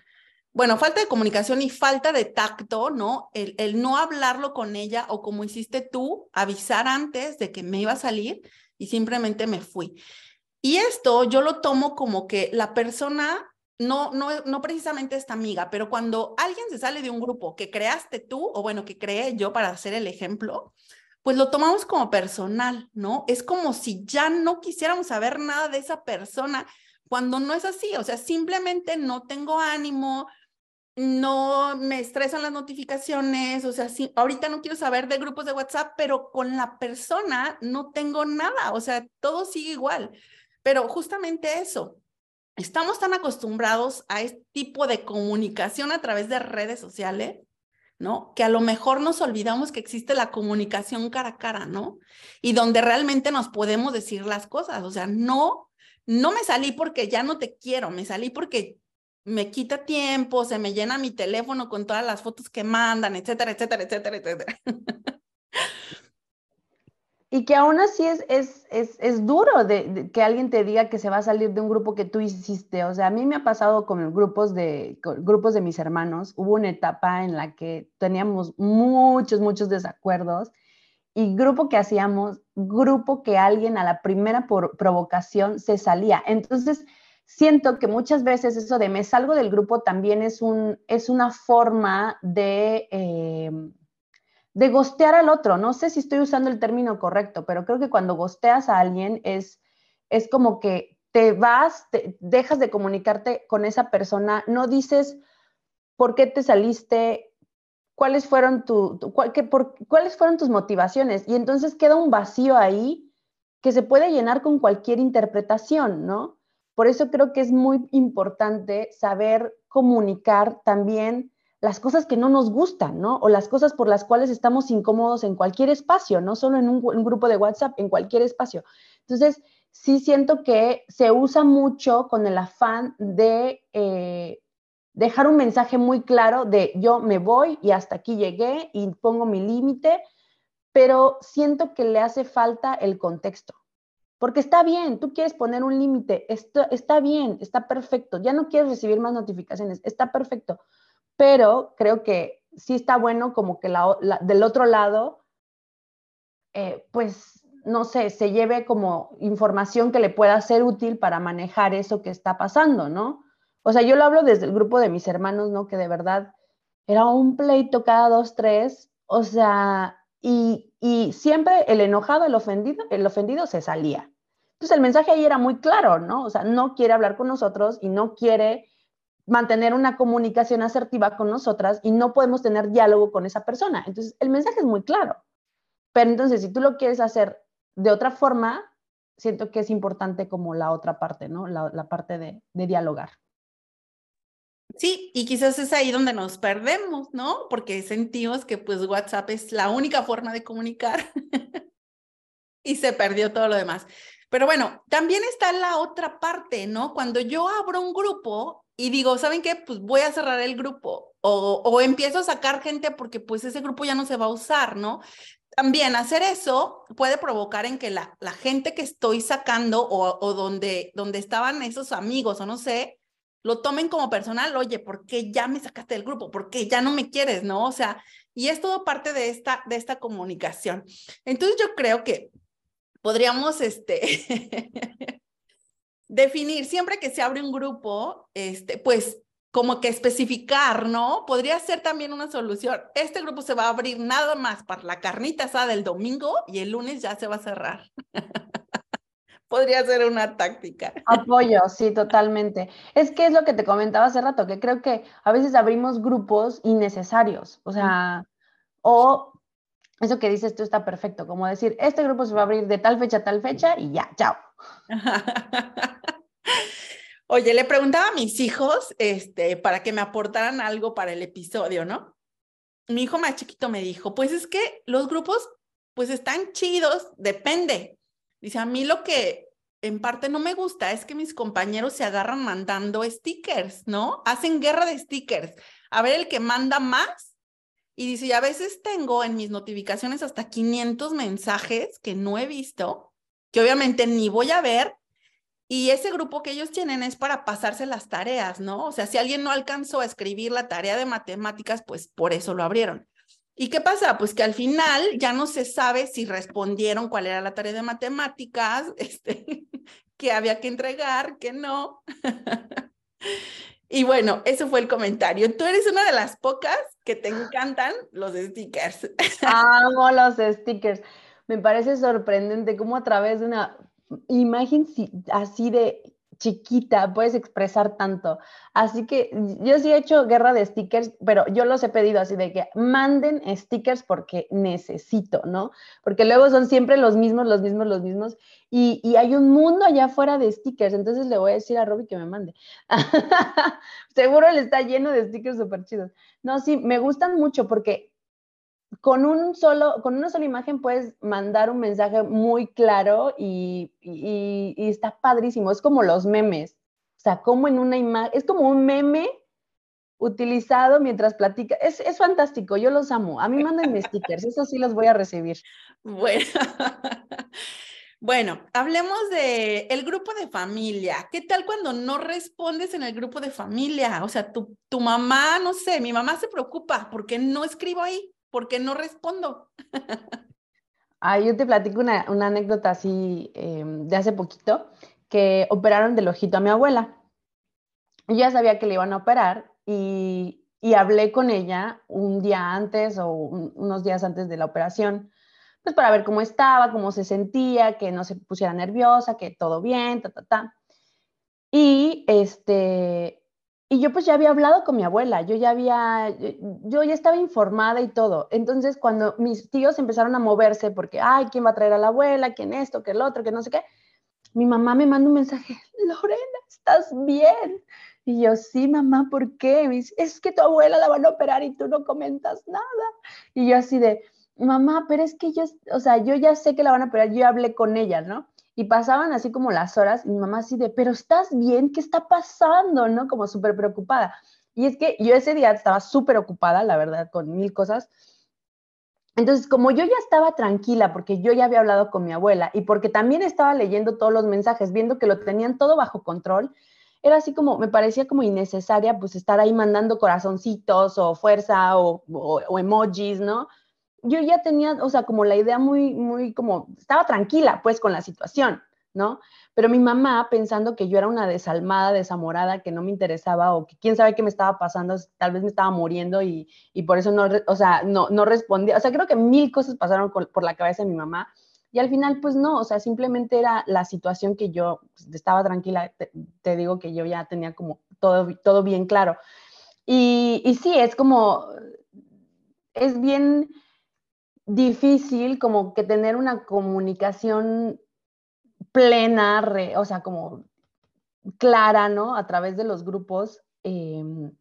Bueno, falta de comunicación y falta de tacto, ¿no? El, el no hablarlo con ella o como hiciste tú, avisar antes de que me iba a salir y simplemente me fui. Y esto yo lo tomo como que la persona, no, no, no precisamente esta amiga, pero cuando alguien se sale de un grupo que creaste tú, o bueno, que creé yo para hacer el ejemplo, pues lo tomamos como personal, ¿no? Es como si ya no quisiéramos saber nada de esa persona cuando no es así, o sea, simplemente no tengo ánimo, no me estresan las notificaciones, o sea, sí, ahorita no quiero saber de grupos de WhatsApp, pero con la persona no tengo nada, o sea, todo sigue igual. Pero justamente eso, estamos tan acostumbrados a este tipo de comunicación a través de redes sociales, ¿no? Que a lo mejor nos olvidamos que existe la comunicación cara a cara, ¿no? Y donde realmente nos podemos decir las cosas, o sea, no, no me salí porque ya no te quiero, me salí porque me quita tiempo, se me llena mi teléfono con todas las fotos que mandan, etcétera, etcétera, etcétera, etcétera. Y que aún así es, es, es, es duro de, que alguien te diga que se va a salir de un grupo que tú hiciste. O sea, a mí me ha pasado con grupos de, grupos de mis hermanos. Hubo una etapa en la que teníamos muchos, muchos desacuerdos y grupo que hacíamos, grupo que alguien a la primera provocación se salía. Entonces, siento que muchas veces eso de me salgo del grupo también es, un, es una forma de, eh, de gostear al otro. No sé si estoy usando el término correcto, pero creo que cuando gosteas a alguien es, es como que te vas, dejas de comunicarte con esa persona, no dices por qué te saliste, cuáles fueron, tu, por, cuáles fueron tus motivaciones y entonces queda un vacío ahí que se puede llenar con cualquier interpretación, ¿no? Por eso creo que es muy importante saber comunicar también las cosas que no nos gustan, ¿no? O las cosas por las cuales estamos incómodos en cualquier espacio, no solo en un, grupo de WhatsApp, en cualquier espacio. Entonces, sí siento que se usa mucho con el afán de eh, dejar un mensaje muy claro de yo me voy y hasta aquí llegué y pongo mi límite, pero siento que le hace falta el contexto. Porque está bien, tú quieres poner un límite, está bien, está perfecto, ya no quieres recibir más notificaciones, está perfecto, pero creo que sí está bueno como que la, del otro lado, eh, pues, no sé, se lleve como información que le pueda ser útil para manejar eso que está pasando, ¿no? O sea, yo lo hablo desde el grupo de mis hermanos, ¿no? Que de verdad era un pleito cada dos, tres, o sea, y, siempre el enojado, el ofendido, el ofendido se salía. Entonces el mensaje ahí era muy claro, ¿no? O sea, no quiere hablar con nosotros y no quiere mantener una comunicación asertiva con nosotras y no podemos tener diálogo con esa persona. Entonces el mensaje es muy claro. Pero entonces si tú lo quieres hacer de otra forma, siento que es importante como la otra parte, ¿no? La, parte de, de dialogar. Sí, y quizás es ahí donde nos perdemos, ¿no? Porque sentimos que pues WhatsApp es la única forma de comunicar y se perdió todo lo demás. Pero bueno, también está la otra parte, ¿no? Cuando yo abro un grupo y digo, ¿saben qué? Pues voy a cerrar el grupo o, o empiezo a sacar gente porque pues ese grupo ya no se va a usar, ¿no? También hacer eso puede provocar en que la, la gente que estoy sacando o, o donde, donde estaban esos amigos o no sé, lo tomen como personal, oye, ¿por qué ya me sacaste del grupo? ¿Por qué ya no me quieres? ¿No? O sea, y es todo parte de esta, de esta comunicación. Entonces yo creo que podríamos, este, definir, siempre que se abre un grupo, este, pues como que especificar, ¿no? Podría ser también una solución. Este grupo se va a abrir nada más para la carnita asada del domingo y el lunes ya se va a cerrar. Podría ser una táctica. Apoyo, sí, totalmente. Es que es lo que te comentaba hace rato, que creo que a veces abrimos grupos innecesarios, o sea, o eso que dices tú está perfecto, como decir, este grupo se va a abrir de tal fecha a tal fecha y ya, chao. Oye, le preguntaba a mis hijos, este, para que me aportaran algo para el episodio, ¿no? Mi hijo más chiquito me dijo, pues es que los grupos, pues están chidos, depende. Dice, a mí lo que en parte no me gusta es que mis compañeros se agarran mandando stickers, ¿no? Hacen guerra de stickers. A ver el que manda más. Y dice, y a veces tengo en mis notificaciones hasta 500 mensajes que no he visto, que obviamente ni voy a ver, y ese grupo que ellos tienen es para pasarse las tareas, ¿no? O sea, si alguien no alcanzó a escribir la tarea de matemáticas, pues por eso lo abrieron. ¿Y qué pasa? Pues que al final ya no se sabe si respondieron cuál era la tarea de matemáticas, este, que había que entregar, que no. y bueno, ese fue el comentario. Tú eres una de las pocas que te encantan los stickers. Amo los stickers. Me parece sorprendente cómo a través de una imagen así de chiquita puedes expresar tanto. Así que yo sí he hecho guerra de stickers, pero yo los he pedido así de que manden stickers porque necesito, ¿no? Porque luego son siempre los mismos, los mismos, los mismos. Y, hay un mundo allá afuera de stickers. Entonces le voy a decir a Robbie que me mande. Seguro le está lleno de stickers súper chidos. No, sí, me gustan mucho porque con, un solo, con una sola imagen puedes mandar un mensaje muy claro y, está padrísimo. Es como los memes. O sea, como en una imagen, es como un meme utilizado mientras platica. Es, es, fantástico, yo los amo. A mí mándenme stickers, eso sí los voy a recibir. Bueno. Bueno, hablemos de el grupo de familia. ¿Qué tal cuando no respondes en el grupo de familia? O sea, tu, tu mamá, no sé, mi mamá se preocupa porque no escribo ahí. ¿Por qué no respondo? Ah, yo te platico una, anécdota así em, de hace poquito, que operaron del ojito a mi abuela. Ya sabía que le iban a operar y, hablé con ella un día antes o unos días antes de la operación, pues para ver cómo estaba, cómo se sentía, que no se pusiera nerviosa, que todo bien, ta, ta, ta. Y este, y yo pues ya había hablado con mi abuela, yo ya había, yo ya estaba informada y todo. Entonces cuando mis tíos empezaron a moverse porque, ay, ¿quién va a traer a la abuela? ¿Quién esto? ¿Qué el otro? ¿Qué no sé qué? Mi mamá me manda un mensaje, Lorena, ¿estás bien? Y yo, sí, mamá, ¿por qué? Me es que tu abuela la van a operar y tú no comentas nada. Y yo así de, mamá, pero es que yo, o sea, yo ya sé que la van a operar, yo hablé con ella, ¿no? Y pasaban así como las horas y mi mamá así de, pero estás bien, ¿qué está pasando? ¿No? Como súper preocupada. Y es que yo ese día estaba súper ocupada, la verdad, con mil cosas. Entonces, como yo ya estaba tranquila porque yo ya había hablado con mi abuela y porque también estaba leyendo todos los mensajes, viendo que lo tenían todo bajo control, era así como, me parecía como innecesaria pues estar ahí mandando corazoncitos o fuerza o, o emojis, ¿no? Yo ya tenía, o sea, como la idea muy, muy, como, estaba tranquila pues con la situación, ¿no? Pero mi mamá, pensando que yo era una desalmada, desamorada, que no me interesaba o que quién sabe qué me estaba pasando, tal vez me estaba muriendo y, y por eso no, o sea, no, no respondía. O sea, creo que mil cosas pasaron por la cabeza de mi mamá. Y al final, pues no, o sea, simplemente era la situación que yo pues, estaba tranquila, te, digo que yo ya tenía como todo, todo bien claro. Y, y sí, es como, es bien, difícil como que tener una comunicación plena, o sea, como clara, ¿no? A través de los grupos. Em,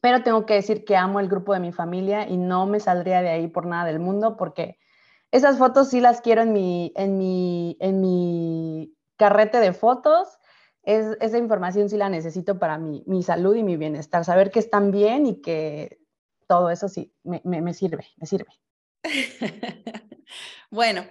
pero tengo que decir que amo el grupo de mi familia y no me saldría de ahí por nada del mundo porque esas fotos sí las quiero en mi, en mi, en mi carrete de fotos. Es, esa información sí la necesito para mi, mi, salud y mi bienestar. Saber que están bien y que todo eso sí me, me sirve, me sirve. bueno,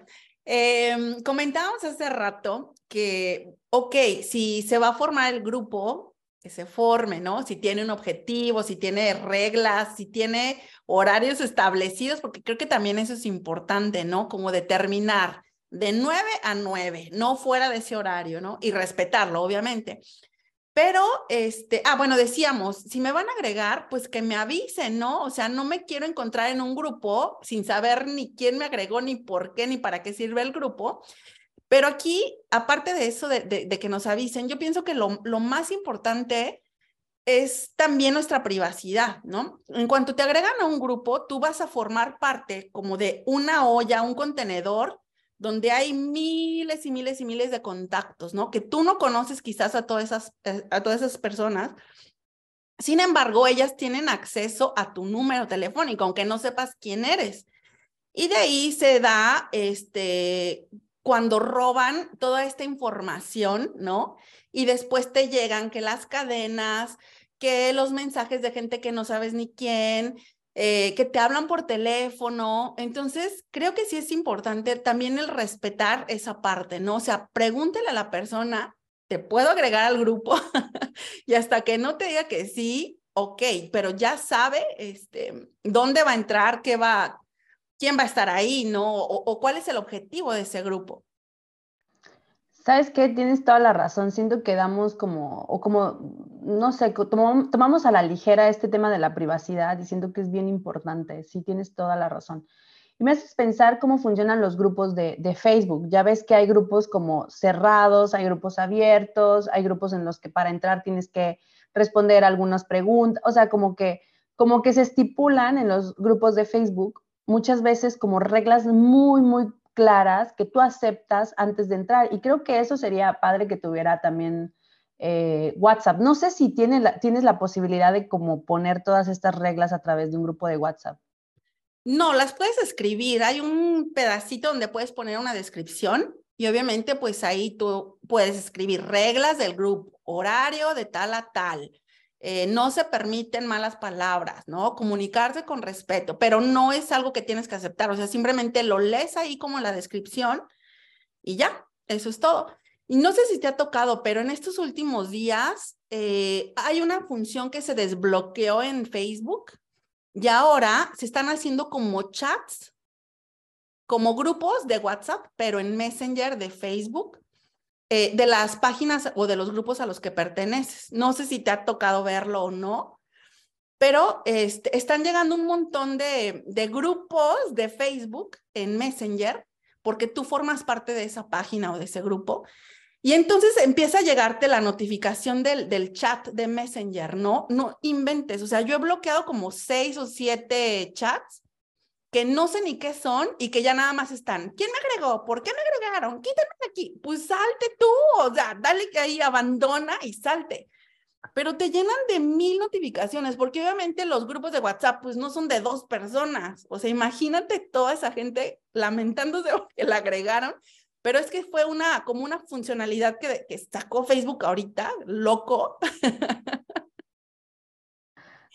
em, comentábamos hace rato que, ok, si se va a formar el grupo, que se forme, ¿no? Si tiene un objetivo, si tiene reglas, si tiene horarios establecidos, porque creo que también eso es importante, ¿no? Como determinar de 9 a 9, no fuera de ese horario, ¿no? Y respetarlo, obviamente. Pero, este, ah, bueno, decíamos, si me van a agregar, pues que me avisen, ¿no? O sea, no me quiero encontrar en un grupo sin saber ni quién me agregó, ni por qué, ni para qué sirve el grupo. Pero aquí, aparte de eso, de, que nos avisen, yo pienso que lo, lo más importante es también nuestra privacidad, ¿no? En cuanto te agregan a un grupo, tú vas a formar parte como de una olla, un contenedor, donde hay miles y miles y miles de contactos, ¿no? Que tú no conoces quizás a todas esas, eh, a todas esas personas. Sin embargo, ellas tienen acceso a tu número telefónico, aunque no sepas quién eres. Y de ahí se da este cuando roban toda esta información, ¿no? Y después te llegan que las cadenas, que los mensajes de gente que no sabes ni quién, eh, que te hablan por teléfono. Entonces, creo que sí es importante también el respetar esa parte, ¿no? O sea, pregúntele a la persona, ¿te puedo agregar al grupo? y hasta que no te diga que sí, ok, pero ya sabe este, dónde va a entrar, qué va, quién va a estar ahí, ¿no? O, cuál es el objetivo de ese grupo. ¿Sabes qué? Tienes toda la razón. Siento que damos como, o como, no sé, tomamos a la ligera este tema de la privacidad y siento que es bien importante. Sí, tienes toda la razón. Y me haces pensar cómo funcionan los grupos de, de, Facebook. Ya ves que hay grupos como cerrados, hay grupos abiertos, hay grupos en los que para entrar tienes que responder algunas preguntas, o sea, como que, como que se estipulan en los grupos de Facebook muchas veces como reglas muy, muy claras que tú aceptas antes de entrar. Y creo que eso sería padre que tuviera también eh, WhatsApp. No sé si tiene tienes la posibilidad de como poner todas estas reglas a través de un grupo de WhatsApp. No, las puedes escribir. Hay un pedacito donde puedes poner una descripción y obviamente pues ahí tú puedes escribir reglas del grupo, horario de tal a tal, eh, no se permiten malas palabras, ¿no? Comunicarse con respeto, pero no es algo que tienes que aceptar, o sea, simplemente lo lees ahí como la descripción y ya, eso es todo. Y no sé si te ha tocado, pero en estos últimos días eh, hay una función que se desbloqueó en Facebook y ahora se están haciendo como chats, como grupos de WhatsApp, pero en Messenger de Facebook eh, de las páginas o de los grupos a los que perteneces. No sé si te ha tocado verlo o no, pero este, están llegando un montón de, de grupos de Facebook en Messenger porque tú formas parte de esa página o de ese grupo. Y entonces empieza a llegarte la notificación del, del, chat de Messenger, ¿no? No inventes. O sea, yo he bloqueado como seis o siete chats que no sé ni qué son y que ya nada más están. ¿Quién me agregó? ¿Por qué me agregaron? Quítame de aquí. Pues salte tú, o sea, dale que ahí abandona y salte. Pero te llenan de mil notificaciones, porque obviamente los grupos de WhatsApp pues no son de dos personas. O sea, imagínate toda esa gente lamentándose porque la agregaron, pero es que fue una como una funcionalidad que, que sacó Facebook ahorita, loco.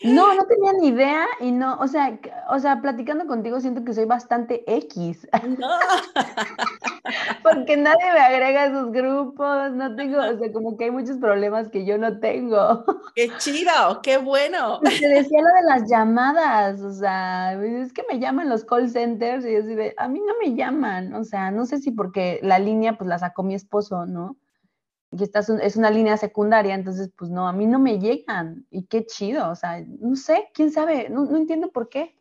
No, no tenía ni idea y no, o sea, o sea, platicando contigo siento que soy bastante X. No. Porque nadie me agrega a esos grupos, no tengo, o sea, como que hay muchos problemas que yo no tengo. Qué chido, qué bueno. Te decía lo de las llamadas, o sea, es que me llaman los call centers y yo así de, a mí no me llaman, o sea, no sé si porque la línea pues la sacó mi esposo, ¿no? Y esta es una línea secundaria, entonces pues no, a mí no me llegan y qué chido, o sea, no sé, quién sabe, no, no entiendo por qué.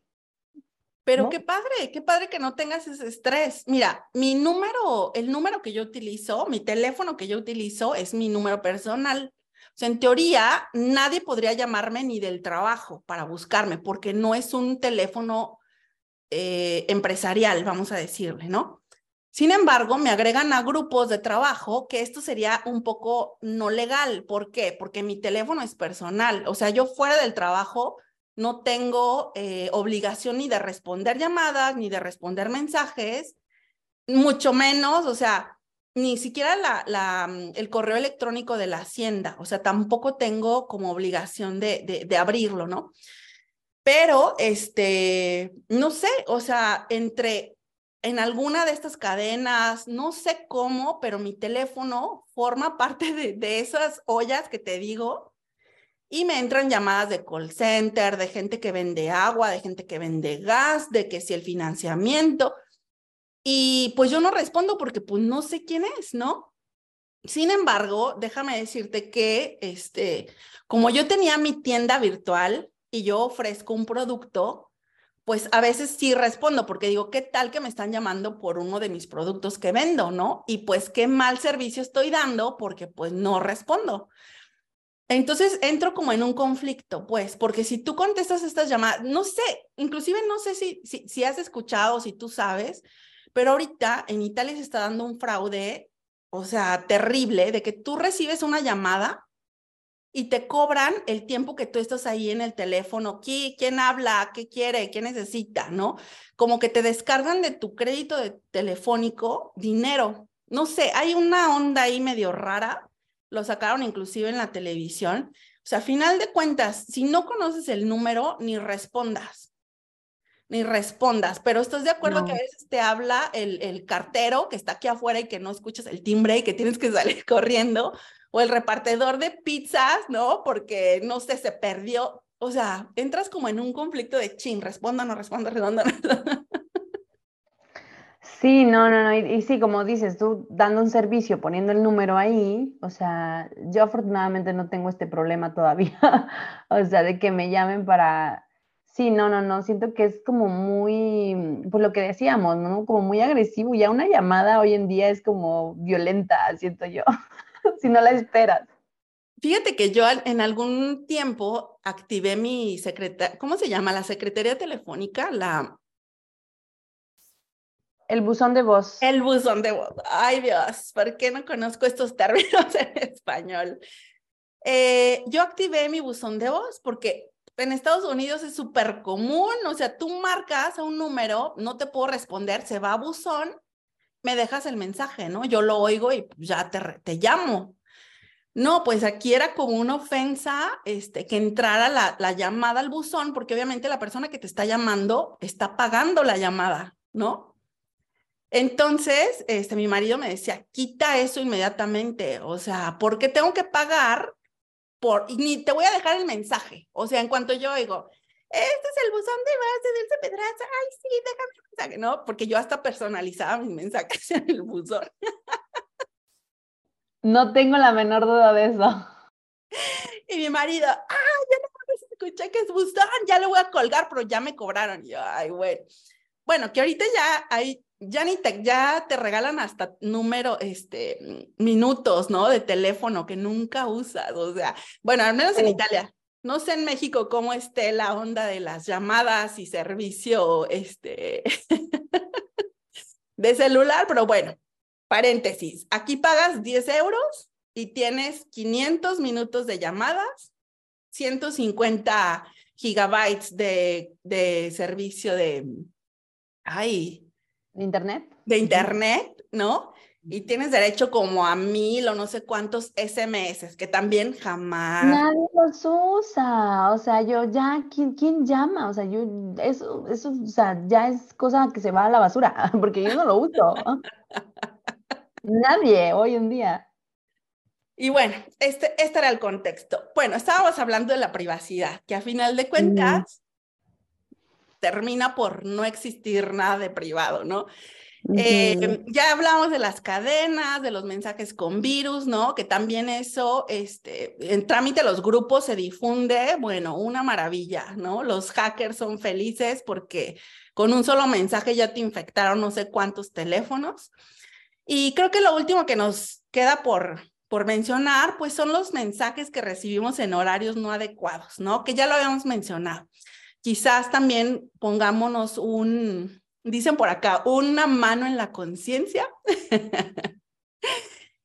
Pero qué padre, qué padre que no tengas ese estrés. Mira, mi número, el número que yo utilizo, mi teléfono que yo utilizo es mi número personal. O sea, en teoría, nadie podría llamarme ni del trabajo para buscarme, porque no es un teléfono eh, empresarial, vamos a decirle, ¿no? Sin embargo, me agregan a grupos de trabajo que esto sería un poco no legal. ¿Por qué? Porque mi teléfono es personal. O sea, yo fuera del trabajo no tengo eh, obligación ni de responder llamadas, ni de responder mensajes, mucho menos, o sea, ni siquiera mm, el correo electrónico de la hacienda. O sea, tampoco tengo como obligación de, de, de abrirlo, ¿no? Pero, este, no sé, o sea, entre en alguna de estas cadenas, no sé cómo, pero mi teléfono forma parte de, esas ollas que te digo y me entran llamadas de call center, de gente que vende agua, de gente que vende gas, de que si el financiamiento. Y pues yo no respondo porque pues no sé quién es, ¿no? Sin embargo, déjame decirte que este, como yo tenía mi tienda virtual y yo ofrezco un producto, pues a veces sí respondo porque digo, ¿qué tal que me están llamando por uno de mis productos que vendo, no? Y pues qué mal servicio estoy dando porque pues no respondo. Entonces entro como en un conflicto, pues, porque si tú contestas estas llamadas, no sé, inclusive no sé si, si, si has escuchado, si tú sabes, pero ahorita en Italia se está dando un fraude, o sea, terrible, de que tú recibes una llamada y te cobran el tiempo que tú estás ahí en el teléfono. ¿Quién habla? ¿Qué quiere? ¿Qué necesita? ¿No? Como que te descargan de tu crédito de telefónico dinero. No sé, hay una onda ahí medio rara. Lo sacaron inclusive en la televisión. O sea, a final de cuentas, si no conoces el número, ni respondas ni respondas, pero estás de acuerdo que a veces te habla el, el, cartero que está aquí afuera y que no escuchas el timbre y que tienes que salir corriendo, o el repartidor de pizzas, ¿no? Porque, no sé, se perdió. O sea, entras como en un conflicto de chin, responda, no responda, redonda. Sí, no, no, no, y, y, sí, como dices, tú dando un servicio, poniendo el número ahí, o sea, yo afortunadamente no tengo este problema todavía, o sea, de que me llamen para Sí, no, no, no, siento que es como muy, pues lo que decíamos, ¿no? Como muy agresivo. Ya una llamada hoy en día es como violenta, siento yo, si no la esperas. Fíjate que yo en algún tiempo activé mi secretaria, ¿cómo se llama? La secretaría telefónica, la... El buzón de voz. El buzón de voz. Ay Dios, ¿por qué no conozco estos términos en español? Eh, yo activé mi buzón de voz porque en Estados Unidos es súper común, o sea, tú marcas a un número, no te puedo responder, se va a buzón, me dejas el mensaje, ¿no? Yo lo oigo y ya te, te llamo. No, pues aquí era como una ofensa este, que entrara la, la llamada al buzón, porque obviamente la persona que te está llamando está pagando la llamada, ¿no? Entonces, este, mi marido me decía, quita eso inmediatamente, o sea, ¿por qué tengo que pagar y ni te voy a dejar el mensaje. O sea, en cuanto yo digo, este es el buzón de voz de Dulce Pedraza, ay, sí, déjame el mensaje, ¿no? Porque yo hasta personalizaba mis mensajes en el buzón. No tengo la menor duda de eso. Y mi marido, ah, ya no puedes escuchar que es buzón, ya lo voy a colgar, pero ya me cobraron. Y yo, ay, güey. Bueno, que ahorita ya hay ya ni te, ya te regalan hasta número, este, minutos, ¿no? De teléfono que nunca usas, o sea, bueno, al menos en Italia. No sé en México cómo esté la onda de las llamadas y servicio, este, de celular, pero bueno, paréntesis, aquí pagas 10 euros y tienes 500 minutos de llamadas, 150 gigabytes de, de servicio de, ay, ¿De internet? De internet, ¿no? Y tienes derecho como a mil o no sé cuántos SMS, que también jamás. Nadie los usa. O sea, yo ya, ¿quién, quién llama? O sea, yo, eso, eso, o sea, ya es cosa que se va a la basura, porque yo no lo uso. Nadie hoy en día. Y bueno, este, este era el contexto. Bueno, estábamos hablando de la privacidad, que a final de cuentas, termina por no existir nada de privado, ¿no? Eh, ya hablamos de las cadenas, de los mensajes con virus, ¿no? Que también eso, este, en trámite los grupos se difunde, bueno, una maravilla, ¿no? Los hackers son felices porque con un solo mensaje ya te infectaron no sé cuántos teléfonos. Y creo que lo último que nos queda por, por mencionar, pues son los mensajes que recibimos en horarios no adecuados, ¿no? Que ya lo habíamos mencionado quizás también pongámonos un, dicen por acá, una mano en la conciencia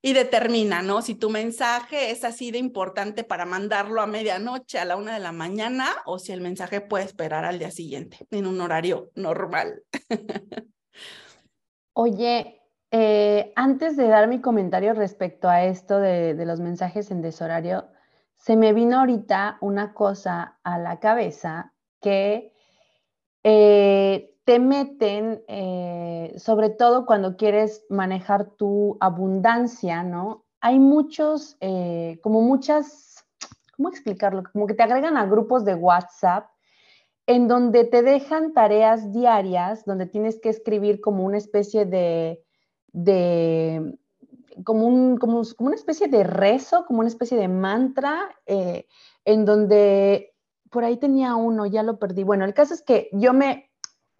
y determina, ¿no? Si tu mensaje es así de importante para mandarlo a medianoche, a la una de la mañana, o si el mensaje puede esperar al día siguiente, en un horario normal. Oye, eh, antes de dar mi comentario respecto a esto de, de los mensajes en deshorario, se me vino ahorita una cosa a la cabeza que eh, te meten, eh, sobre todo cuando quieres manejar tu abundancia, ¿no? Hay muchos, eh, como muchas, ¿cómo explicarlo? Como que te agregan a grupos de WhatsApp en donde te dejan tareas diarias, donde tienes que escribir como una especie de, de como, un, como, una especie de rezo, como una especie de mantra, en donde por ahí tenía uno, ya lo perdí. Bueno, el caso es que yo me,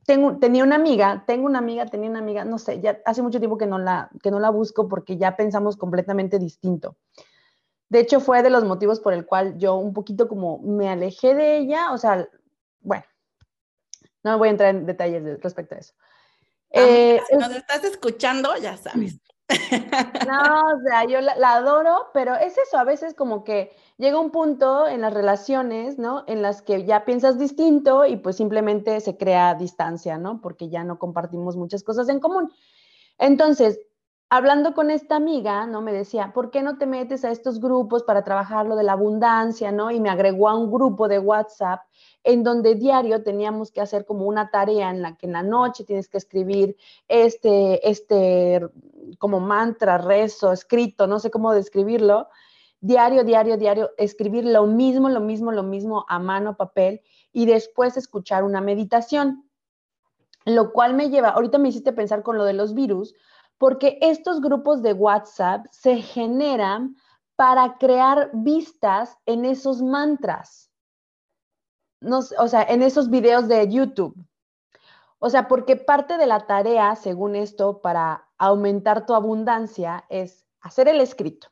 tengo, tenía una amiga, tengo una amiga, tenía una amiga, no sé, ya hace mucho tiempo que no la, que no la busco porque ya pensamos completamente distinto. De hecho, fue de los motivos por el cual yo un poquito como me alejé de ella, o sea, bueno, no voy a entrar en detalles respecto a eso. Eh, si nos estás escuchando, ya sabes. No, o sea, yo la, adoro, pero es eso, a veces como que llega un punto en las relaciones, ¿no? En las que ya piensas distinto y pues simplemente se crea distancia, ¿no? Porque ya no compartimos muchas cosas en común. Entonces, hablando con esta amiga, ¿no? Me decía, ¿por qué no te metes a estos grupos para trabajar lo de la abundancia, ¿no? Y me agregó a un grupo de WhatsApp en donde diario teníamos que hacer como una tarea en la que en la noche tienes que escribir este, este como mantra, rezo, escrito, no sé cómo describirlo, diario, diario, diario, escribir lo mismo, lo mismo, lo mismo a mano, papel y después escuchar una meditación. Lo cual me lleva, ahorita me hiciste pensar con lo de los virus, porque estos grupos de WhatsApp se generan para crear vistas en esos mantras, o sea, en esos videos de YouTube. O sea, porque parte de la tarea, según esto, para aumentar tu abundancia es hacer el escrito.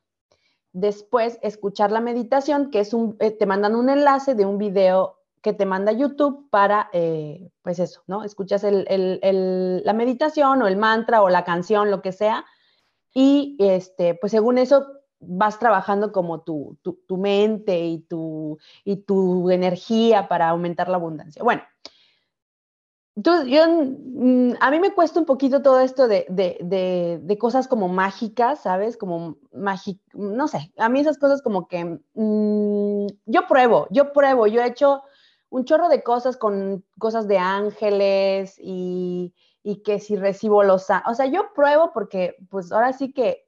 Después, escuchar la meditación, que es un, eh, te mandan un enlace de un video que te manda YouTube para, eh, pues eso, ¿no? Escuchas la meditación o el mantra o la canción, lo que sea, y este, pues según eso vas trabajando como tu, tu, mente y tu, y tu energía para aumentar la abundancia. Bueno, entonces, yo, mm, a mí me cuesta un poquito todo esto de, de, de, cosas como mágicas, ¿sabes? Como mágico, no sé, a mí esas cosas como que mm, yo pruebo, yo pruebo, yo he hecho un chorro de cosas con cosas de ángeles y, y que si recibo los... O sea, yo pruebo porque pues ahora sí que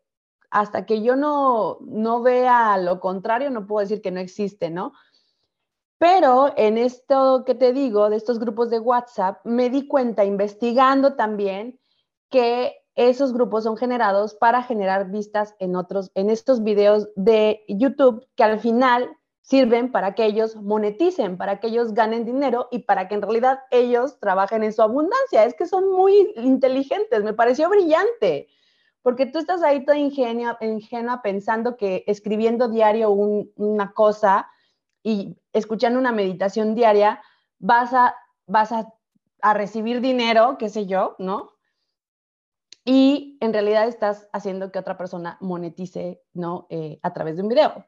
hasta que yo no, no vea lo contrario, no puedo decir que no existe, ¿no? Pero en esto que te digo, de estos grupos de WhatsApp, me di cuenta investigando también que esos grupos son generados para generar vistas en otros, en estos videos de YouTube que al final sirven para que ellos moneticen, para que ellos ganen dinero y para que en realidad ellos trabajen en su abundancia. Es que son muy inteligentes, me pareció brillante, porque tú estás ahí toda ingenua, pensando que escribiendo diario una cosa y escuchando una meditación diaria vas a, vas a, recibir dinero, qué sé yo, ¿no? Y en realidad estás haciendo que otra persona monetice, ¿no? Eh, a través de un video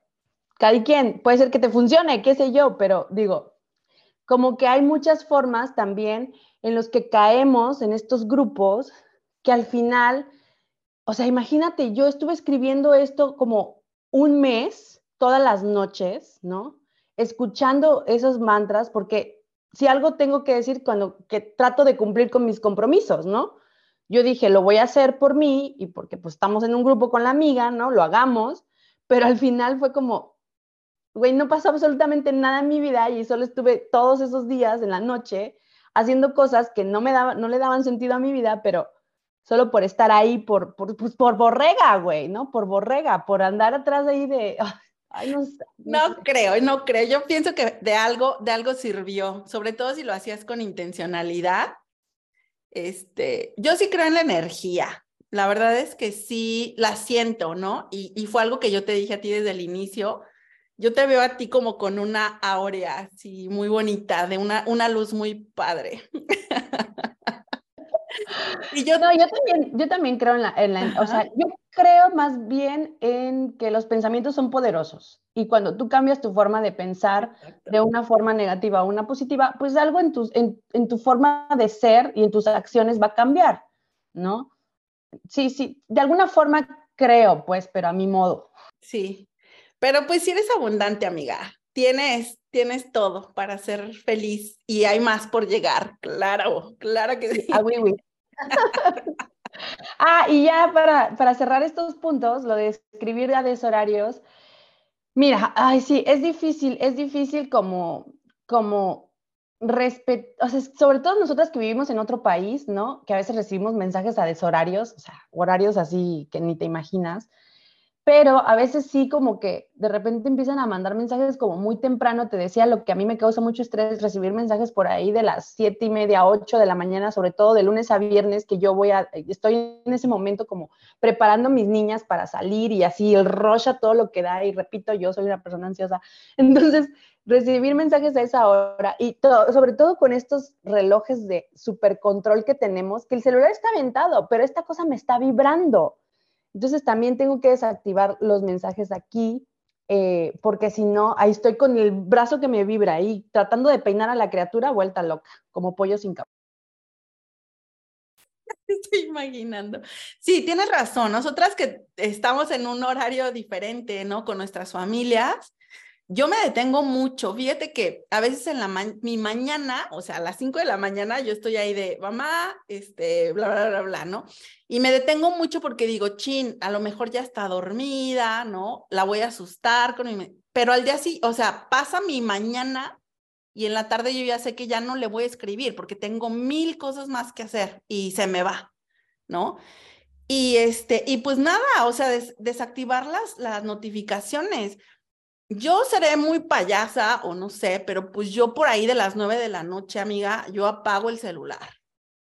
cada quien, puede ser que te funcione, qué sé yo, pero digo, como que hay muchas formas también en los que caemos en estos grupos que al final, o sea, imagínate, yo estuve escribiendo esto como un mes, todas las noches, ¿no? Escuchando esos mantras, porque si algo tengo que decir cuando que trato de cumplir con mis compromisos, ¿no? Yo dije, lo voy a hacer por mí y porque pues estamos en un grupo con la amiga, ¿no? Lo hagamos, pero al final fue como, güey, no pasó absolutamente nada en mi vida y solo estuve todos esos días en la noche haciendo cosas que no me daban, no le daban sentido a mi vida, pero solo por estar ahí, por, por, pues, por borrega, güey, ¿no? Por borrega, por andar atrás de ahí de... Ay, no, no, creo, no creo. Yo pienso que de algo, de algo sirvió, sobre todo si lo hacías con intencionalidad. Este, yo sí creo en la energía. La verdad es que sí la siento, ¿no? Y, y fue algo que yo te dije a ti desde el inicio yo te veo a ti como con una aurea así muy bonita, de una, una luz muy padre. y yo, no, yo también, yo también creo en la, en la o sea, yo creo más bien en que los pensamientos son poderosos y cuando tú cambias tu forma de pensar de una forma negativa a una positiva, pues algo en tu, en, en tu forma de ser y en tus acciones va a cambiar, ¿no? Sí, sí, de alguna forma creo, pues, pero a mi modo. Sí, pero pues si eres abundante, amiga, tienes, tienes todo para ser feliz y hay más por llegar, claro, claro que sí. Ah, ah, y ya para, para cerrar estos puntos, lo de escribir a deshorarios, Mira, ay, sí, es difícil, es difícil como, como respeto, o sea, sobre todo nosotras que vivimos en otro país, ¿no? Que a veces recibimos mensajes a deshorarios, o sea, horarios así que ni te imaginas pero a veces sí como que de repente empiezan a mandar mensajes como muy temprano, te decía lo que a mí me causa mucho estrés, recibir mensajes por ahí de las siete y media, ocho de la mañana, sobre todo de lunes a viernes, que yo voy a, estoy en ese momento como preparando mis niñas para salir y así el rocha todo lo que da y repito, yo soy una persona ansiosa, entonces recibir mensajes a esa hora y sobre todo con estos relojes de super control que tenemos, que el celular está aventado, pero esta cosa me está vibrando. Entonces también tengo que desactivar los mensajes aquí, eh, porque si no, ahí estoy con el brazo que me vibra ahí, tratando de peinar a la criatura vuelta loca, como pollo sin cabeza. Estoy imaginando. Sí, tienes razón. Nosotras que estamos en un horario diferente, ¿no? Con nuestras familias, yo me detengo mucho. Fíjate que a veces en la mi mañana, o sea, a las 5 de la mañana, yo estoy ahí de mamá, este, bla, bla, bla, bla, ¿no? Y me detengo mucho porque digo, chin, a lo mejor ya está dormida, ¿no? La voy a asustar con mi... Pero al día sí, o sea, pasa mi mañana y en la tarde yo ya sé que ya no le voy a escribir porque tengo mil cosas más que hacer y se me va, ¿no? Y este, y pues nada, o sea, desactivar las, las notificaciones yo seré muy payasa o no sé, pero pues yo por ahí de las nueve de la noche, amiga, yo apago el celular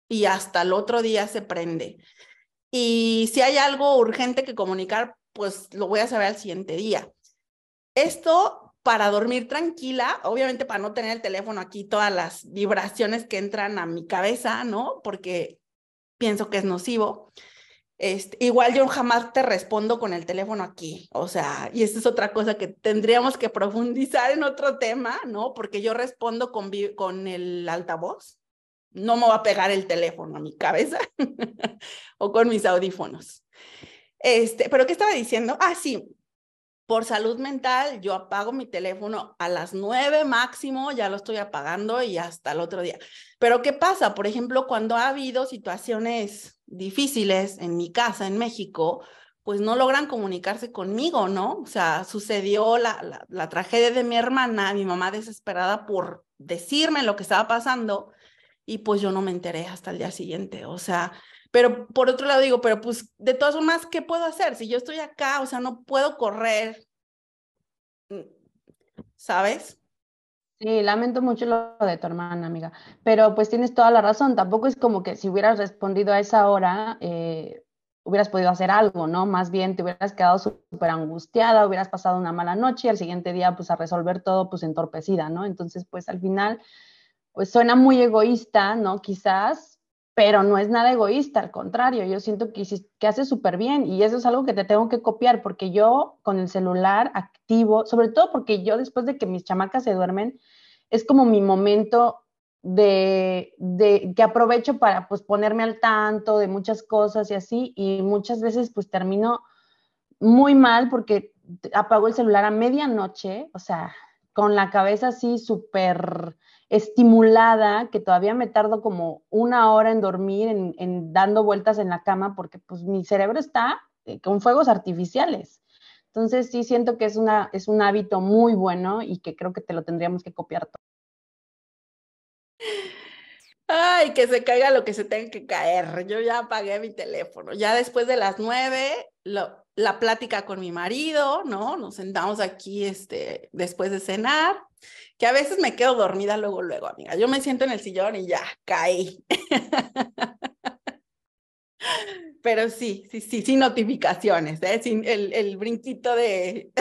y hasta el otro día se prende. Y si hay algo urgente que comunicar, pues lo voy a saber al siguiente día. Esto para dormir tranquila, obviamente para no tener el teléfono aquí, todas las vibraciones que entran a mi cabeza, ¿no? Porque pienso que es nocivo. Este, igual yo jamás te respondo con el teléfono aquí, o sea, y esta es otra cosa que tendríamos que profundizar en otro tema, ¿no? Porque yo respondo con, con el altavoz, no me va a pegar el teléfono a mi cabeza o con mis audífonos. Este, pero ¿qué estaba diciendo? Ah, sí, por salud mental, yo apago mi teléfono a las nueve máximo, ya lo estoy apagando y hasta el otro día. Pero ¿qué pasa? Por ejemplo, cuando ha habido situaciones difíciles en mi casa en México, pues no logran comunicarse conmigo, ¿no? O sea, sucedió la, la, tragedia de mi hermana, mi mamá desesperada por decirme lo que estaba pasando y pues yo no me enteré hasta el día siguiente, o sea, pero por otro lado digo, pero pues de todas formas, ¿qué puedo hacer? Si yo estoy acá, o sea, no puedo correr, ¿sabes? Sí, lamento mucho lo de tu hermana, amiga, pero pues tienes toda la razón, tampoco es como que si hubieras respondido a esa hora, eh, hubieras podido hacer algo, ¿no? Más bien te hubieras quedado súper angustiada, hubieras pasado una mala noche y al siguiente día pues a resolver todo pues entorpecida, ¿no? Entonces pues al final pues suena muy egoísta, ¿no? Quizás, pero no es nada egoísta, al contrario, yo siento que, que hace súper bien y eso es algo que te tengo que copiar porque yo con el celular activo, sobre todo porque yo después de que mis chamacas se duermen, es como mi momento de, de, que aprovecho para pues ponerme al tanto de muchas cosas y así y muchas veces pues termino muy mal porque apago el celular a medianoche, o sea, con la cabeza así súper estimulada, que todavía me tardo como una hora en dormir, en, dando vueltas en la cama, porque pues mi cerebro está eh, con fuegos artificiales. Entonces sí siento que es, una, es un hábito muy bueno y que creo que te lo tendríamos que copiar todo. Ay, que se caiga lo que se tenga que caer. Yo ya apagué mi teléfono. Ya después de las nueve, la plática con mi marido, ¿no? Nos sentamos aquí este, después de cenar que a veces me quedo dormida luego, luego, amiga. Yo me siento en el sillón y ya, caí. Pero sí, sí, sí, sin notificaciones, ¿eh? sin el, el brinquito de...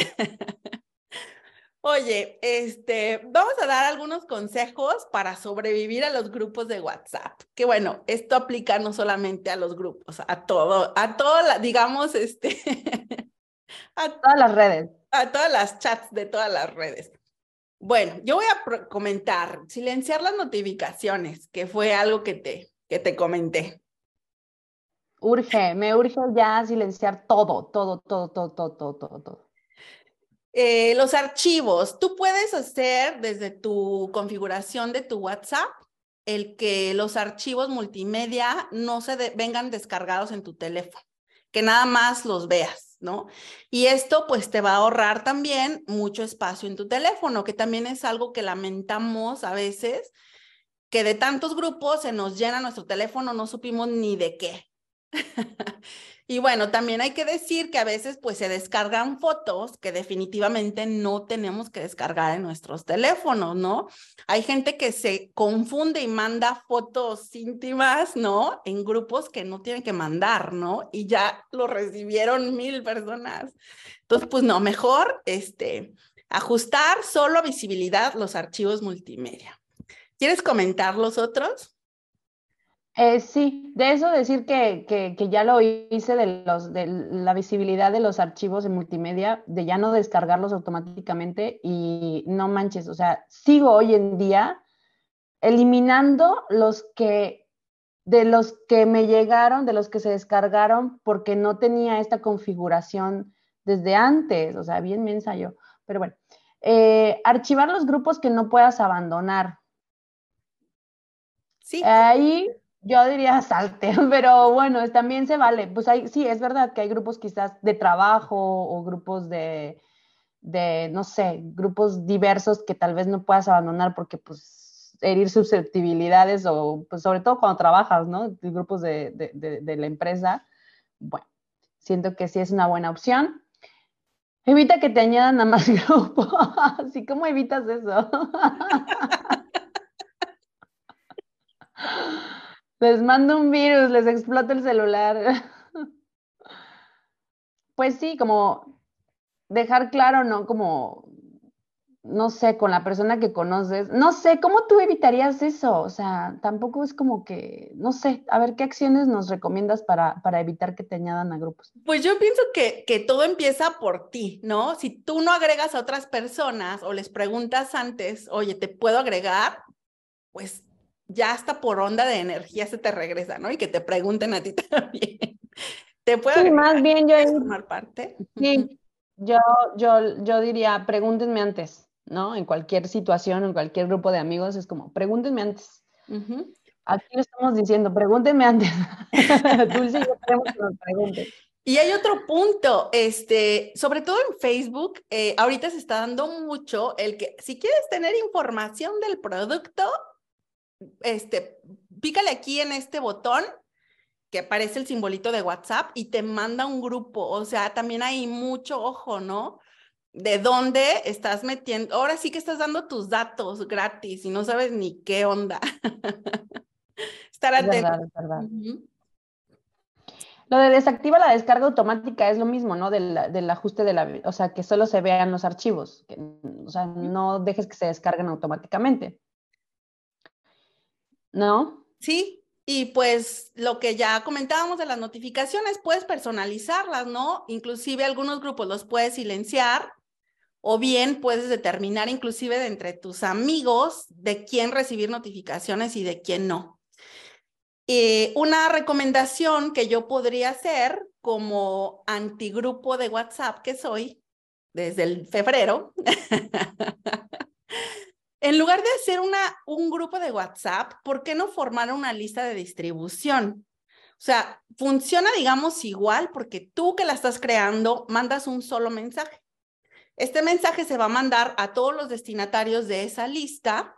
Oye, este, vamos a dar algunos consejos para sobrevivir a los grupos de WhatsApp. Que bueno, esto aplica no solamente a los grupos, a todo, a todas, digamos, este, a todas las redes. A todas las chats de todas las redes. Bueno, yo voy a comentar, silenciar las notificaciones, que fue algo que te, que te comenté. Urge, me urge ya silenciar todo, todo, todo, todo, todo, todo, todo. todo. Eh, los archivos, tú puedes hacer desde tu configuración de tu WhatsApp el que los archivos multimedia no se vengan descargados en tu teléfono, que nada más los veas, ¿no? Y esto pues te va a ahorrar también mucho espacio en tu teléfono, que también es algo que lamentamos a veces, que de tantos grupos se nos llena nuestro teléfono, no supimos ni de qué. y bueno, también hay que decir que a veces pues se descargan fotos que definitivamente no tenemos que descargar en nuestros teléfonos, ¿no? Hay gente que se confunde y manda fotos íntimas, ¿no? En grupos que no tienen que mandar, ¿no? Y ya lo recibieron mil personas. Entonces, pues no, mejor este, ajustar solo visibilidad los archivos multimedia. ¿Quieres comentar los otros? Eh, sí, de eso decir que, que, ya lo hice de, los, de la visibilidad de los archivos en multimedia, de ya no descargarlos automáticamente y no manches, o sea, sigo hoy en día eliminando los que, de los que me llegaron, de los que se descargaron porque no tenía esta configuración desde antes, o sea, bien me ensayo, pero bueno, eh, archivar los grupos que no puedas abandonar. Sí. Ahí yo diría salte, pero bueno, también se vale. Pues hay, sí, es verdad que hay grupos quizás de trabajo o grupos de, de, no sé, grupos diversos que tal vez no puedas abandonar porque pues herir susceptibilidades o pues sobre todo cuando trabajas, ¿no? Grupos de, de, de la empresa. Bueno, siento que sí es una buena opción. Evita que te añadan a más grupos. Así como evitas eso. Les mando un virus, les explota el celular. Pues sí, como dejar claro, ¿no? Como, no sé, con la persona que conoces. No sé, ¿cómo tú evitarías eso? O sea, tampoco es como que, no sé, a ver, ¿qué acciones nos recomiendas para, para evitar que te añadan a grupos? Pues yo pienso que, que todo empieza por ti, ¿no? Si tú no agregas a otras personas o les preguntas antes, oye, ¿te puedo agregar? Pues ya hasta por onda de energía se te regresa, ¿no? Y que te pregunten a ti también. ¿Te puedo sí, más bien yo formar parte? Sí, yo, yo, yo diría, pregúntenme antes, ¿no? En cualquier situación, en cualquier grupo de amigos, es como, pregúntenme antes. Aquí lo estamos diciendo, pregúntenme antes. Dulce yo que nos pregunten. Y hay otro punto, este, sobre todo en Facebook, eh, ahorita se está dando mucho el que si quieres tener información del producto, este, pícale aquí en este botón que aparece el simbolito de WhatsApp y te manda un grupo. O sea, también hay mucho ojo, ¿no? De dónde estás metiendo. Ahora sí que estás dando tus datos gratis y no sabes ni qué onda. Estar atento. Lo de desactiva la descarga automática es lo mismo, ¿no? Del, del, ajuste de la, o sea, que solo se vean los archivos, que, o sea, no dejes que se descarguen automáticamente. ¿No? Sí, y pues lo que ya comentábamos de las notificaciones, puedes personalizarlas, ¿no? Inclusive algunos grupos los puedes silenciar o bien puedes determinar inclusive de entre tus amigos de quién recibir notificaciones y de quién no. Eh, una recomendación que yo podría hacer como antigrupo de WhatsApp que soy desde el febrero En lugar de hacer una, un grupo de WhatsApp, ¿por qué no formar una lista de distribución? O sea, funciona, digamos, igual porque tú que la estás creando, mandas un solo mensaje. Este mensaje se va a mandar a todos los destinatarios de esa lista,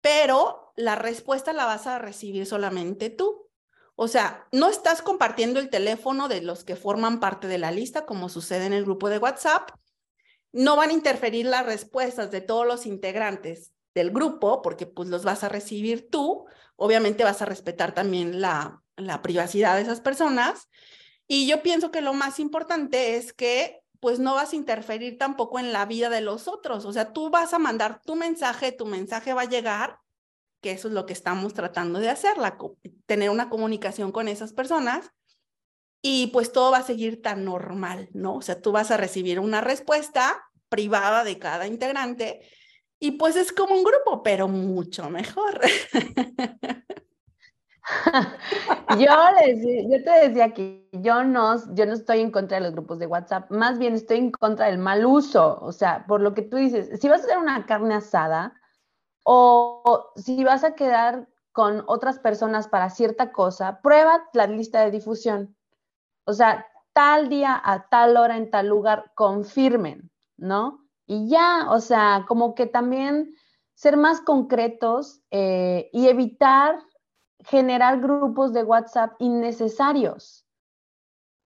pero la respuesta la vas a recibir solamente tú. O sea, no estás compartiendo el teléfono de los que forman parte de la lista, como sucede en el grupo de WhatsApp. No van a interferir las respuestas de todos los integrantes del grupo, porque pues los vas a recibir tú, obviamente vas a respetar también la, la privacidad de esas personas. Y yo pienso que lo más importante es que pues no vas a interferir tampoco en la vida de los otros. O sea, tú vas a mandar tu mensaje, tu mensaje va a llegar, que eso es lo que estamos tratando de hacer, la, tener una comunicación con esas personas y pues todo va a seguir tan normal, ¿no? O sea, tú vas a recibir una respuesta privada de cada integrante y pues es como un grupo, pero mucho mejor. yo, yo te decía que yo no, yo no estoy en contra de los grupos de WhatsApp, más bien estoy en contra del mal uso. O sea, por lo que tú dices, si vas a hacer una carne asada o si vas a quedar con otras personas para cierta cosa, prueba la lista de difusión. O sea, tal día a tal hora en tal lugar, confirmen, ¿no? Y ya, o sea, como que también ser más concretos eh, y evitar generar grupos de WhatsApp innecesarios.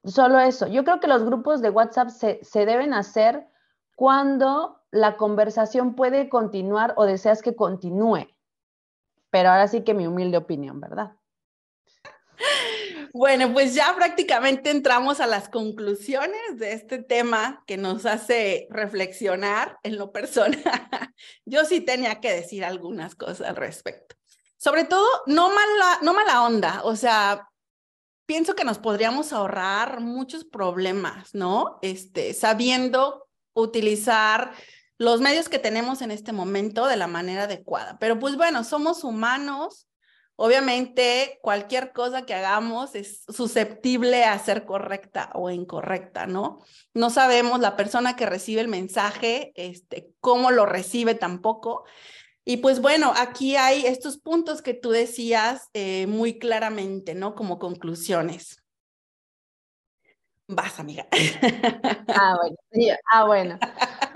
Solo eso. Yo creo que los grupos de WhatsApp se, se deben hacer cuando la conversación puede continuar o deseas que continúe. Pero ahora sí que mi humilde opinión, ¿verdad? Bueno, pues ya prácticamente entramos a las conclusiones de este tema que nos hace reflexionar en lo personal. Yo sí tenía que decir algunas cosas al respecto. Sobre todo, no mala, no mala onda, o sea, pienso que nos podríamos ahorrar muchos problemas, ¿no? Este, sabiendo utilizar los medios que tenemos en este momento de la manera adecuada. Pero pues bueno, somos humanos, Obviamente, cualquier cosa que hagamos es susceptible a ser correcta o incorrecta, ¿no? No sabemos la persona que recibe el mensaje, este, cómo lo recibe tampoco. Y pues bueno, aquí hay estos puntos que tú decías eh, muy claramente, ¿no? Como conclusiones. Vas, amiga. Ah, bueno. Ah, bueno.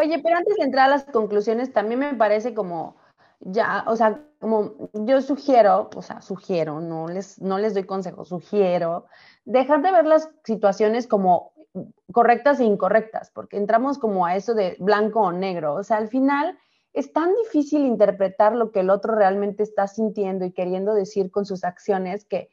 Oye, pero antes de entrar a las conclusiones, también me parece como ya, o sea, como yo sugiero, o sea, sugiero, no les, no les doy consejos, sugiero dejar de ver las situaciones como correctas e incorrectas, porque entramos como a eso de blanco o negro, o sea, al final es tan difícil interpretar lo que el otro realmente está sintiendo y queriendo decir con sus acciones que,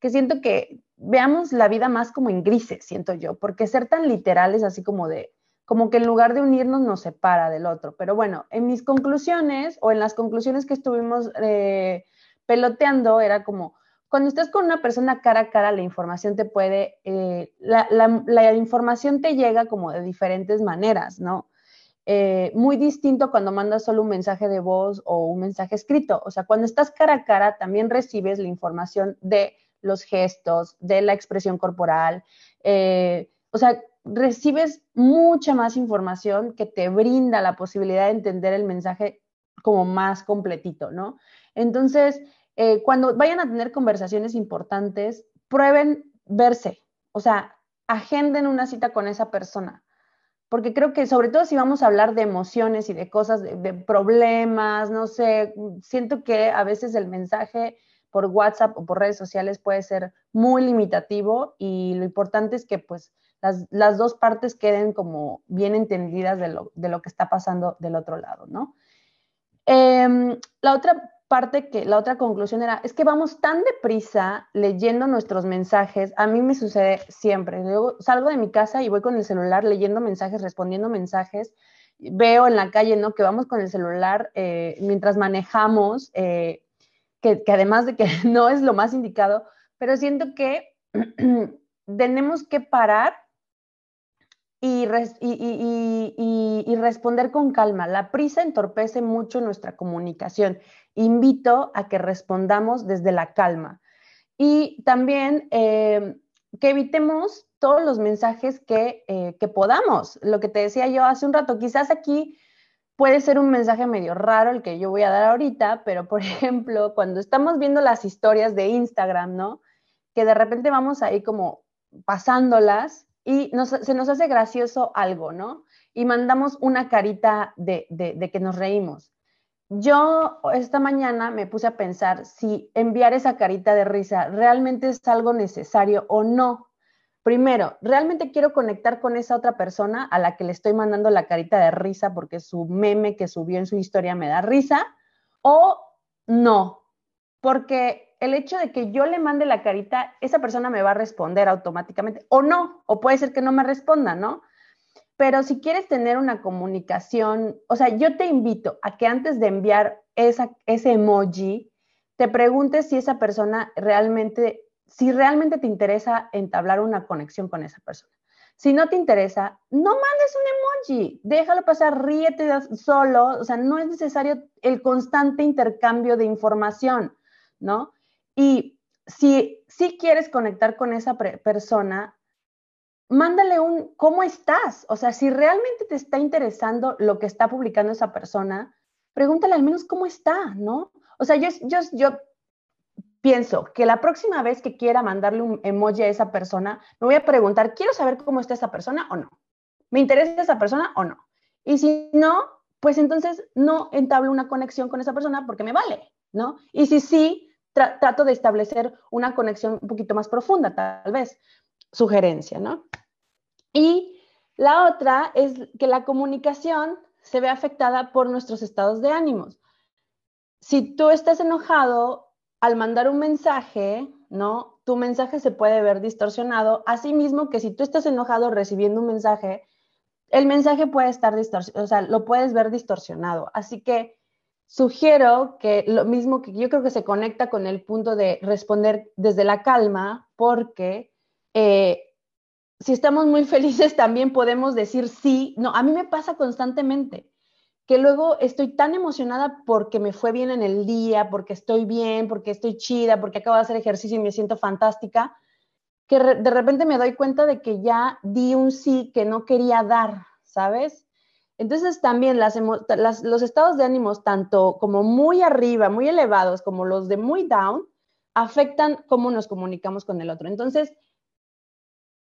que siento que veamos la vida más como en grises, siento yo, porque ser tan literales así como de, como que en lugar de unirnos nos separa del otro. Pero bueno, en mis conclusiones o en las conclusiones que estuvimos eh, peloteando, era como, cuando estás con una persona cara a cara, la información te puede, eh, la, información te llega como de diferentes maneras, ¿no? Eh, muy distinto cuando mandas solo un mensaje de voz o un mensaje escrito. O sea, cuando estás cara a cara, también recibes la información de los gestos, de la expresión corporal. o sea, recibes mucha más información que te brinda la posibilidad de entender el mensaje como más completito, ¿no? Entonces, eh, cuando vayan a tener conversaciones importantes, prueben verse, o sea, agenden una cita con esa persona, porque creo que sobre todo si vamos a hablar de emociones y de cosas, de problemas, no sé, siento que a veces el mensaje por WhatsApp o por redes sociales puede ser muy limitativo y lo importante es que pues las, dos partes queden como bien entendidas de lo, de lo, que está pasando del otro lado, ¿no? Em, la otra parte que, la otra conclusión era, es que vamos tan deprisa leyendo nuestros mensajes, a mí me sucede siempre, luego salgo de mi casa y voy con el celular leyendo mensajes, respondiendo mensajes, veo en la calle, ¿no? Que vamos con el celular eh, mientras manejamos, eh, que, que, además de que no es lo más indicado, pero siento que tenemos que parar y, responder con calma. La prisa entorpece mucho nuestra comunicación. Invito a que respondamos desde la calma. Y también eh, que evitemos todos los mensajes que, eh, que podamos. Lo que te decía yo hace un rato, quizás aquí puede ser un mensaje medio raro el que yo voy a dar ahorita, pero por ejemplo, cuando estamos viendo las historias de Instagram, ¿no? Que de repente vamos ahí como pasándolas y se nos hace gracioso algo, ¿no? Y mandamos una carita de, de, que nos reímos. Yo esta mañana me puse a pensar si enviar esa carita de risa realmente es algo necesario o no. Primero, ¿realmente quiero conectar con esa otra persona a la que le estoy mandando la carita de risa porque su meme que subió en su historia me da risa? ¿O no? Porque el hecho de que yo le mande la carita, esa persona me va a responder automáticamente o no, o puede ser que no me responda, ¿no? Pero si quieres tener una comunicación, o sea, yo te invito a que antes de enviar esa, ese emoji, te preguntes si esa persona realmente, si realmente te interesa entablar una conexión con esa persona. Si no te interesa, no mandes un emoji, déjalo pasar, ríete solo, o sea, no es necesario el constante intercambio de información, ¿no? Y si, si quieres conectar con esa persona, mándale un ¿cómo estás? O sea, si realmente te está interesando lo que está publicando esa persona, pregúntale al menos cómo está, ¿no? O sea, yo, yo, yo pienso que la próxima vez que quiera mandarle un emoji a esa persona, me voy a preguntar, ¿quiero saber cómo está esa persona o no? ¿Me interesa esa persona o no? Y si no, pues entonces no entablo una conexión con esa persona porque me vale, ¿no? Y si sí, trato de establecer una conexión un poquito más profunda, tal vez. Sugerencia, ¿no? Y la otra es que la comunicación se ve afectada por nuestros estados de ánimos. Si tú estás enojado al mandar un mensaje, ¿no? Tu mensaje se puede ver distorsionado, asimismo que si tú estás enojado recibiendo un mensaje, el mensaje puede estar distorsionado, o sea, lo puedes ver distorsionado. Así que sugiero que lo mismo que yo creo que se conecta con el punto de responder desde la calma, porque eh, si estamos muy felices también podemos decir sí. No, a mí me pasa constantemente que luego estoy tan emocionada porque me fue bien en el día, porque estoy bien, porque estoy chida, porque acabo de hacer ejercicio y me siento fantástica, que de repente me doy cuenta de que ya di un sí que no quería dar, ¿sabes? Entonces también las, los estados de ánimos, tanto como muy arriba, muy elevados, como los de muy down, afectan cómo nos comunicamos con el otro. Entonces,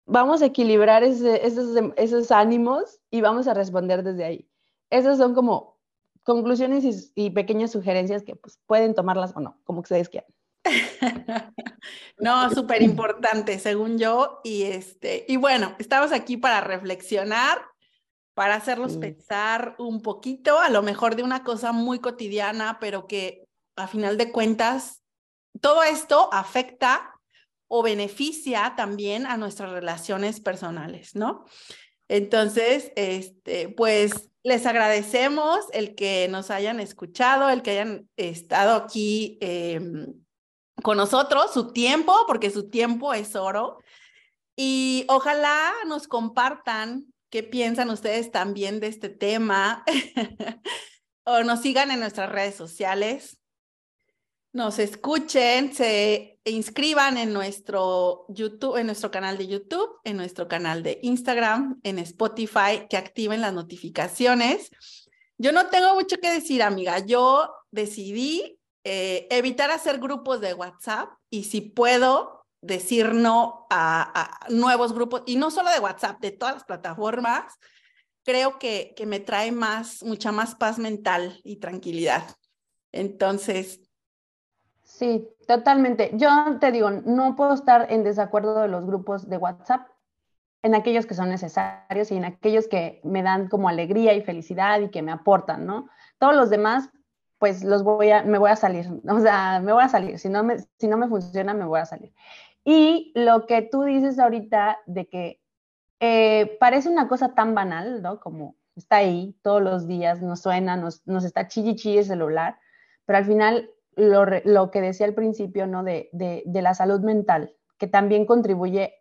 vamos a equilibrar esos, esos, ánimos y vamos a responder desde ahí. Esas son como conclusiones y, y pequeñas sugerencias que pues, pueden tomarlas o no, como ustedes quieran. No, súper importante, según yo. Y este, y bueno, estamos aquí para reflexionar, para hacerlos pensar un poquito, a lo mejor de una cosa muy cotidiana, pero que a final de cuentas, todo esto afecta o beneficia también a nuestras relaciones personales, ¿no? Entonces, este, pues les agradecemos el que nos hayan escuchado, el que hayan estado aquí em, con nosotros, su tiempo, porque su tiempo es oro. Y ojalá nos compartan qué piensan ustedes también de este tema o nos sigan en nuestras redes sociales, nos escuchen, se inscriban en nuestro YouTube, en nuestro canal de YouTube, en nuestro canal de Instagram, en Spotify, que activen las notificaciones. Yo no tengo mucho que decir, amiga. Yo decidí eh, evitar hacer grupos de WhatsApp y si puedo decir no a, nuevos grupos, y no solo de WhatsApp, de todas las plataformas, creo que, que me trae más, mucha más paz mental y tranquilidad. Entonces. Sí, totalmente. Yo te digo, no puedo estar en desacuerdo de los grupos de WhatsApp en aquellos que son necesarios y en aquellos que me dan como alegría y felicidad y que me aportan, ¿no? Todos los demás, pues los voy a, me voy a salir, o sea, me voy a salir, si no me, si no me funciona, me voy a salir. Y lo que tú dices ahorita de que eh, parece una cosa tan banal, ¿no? Como está ahí todos los días, nos suena, nos, está chilli el celular, pero al final lo, lo, que decía al principio, ¿no? De, de, de, la salud mental, que también contribuye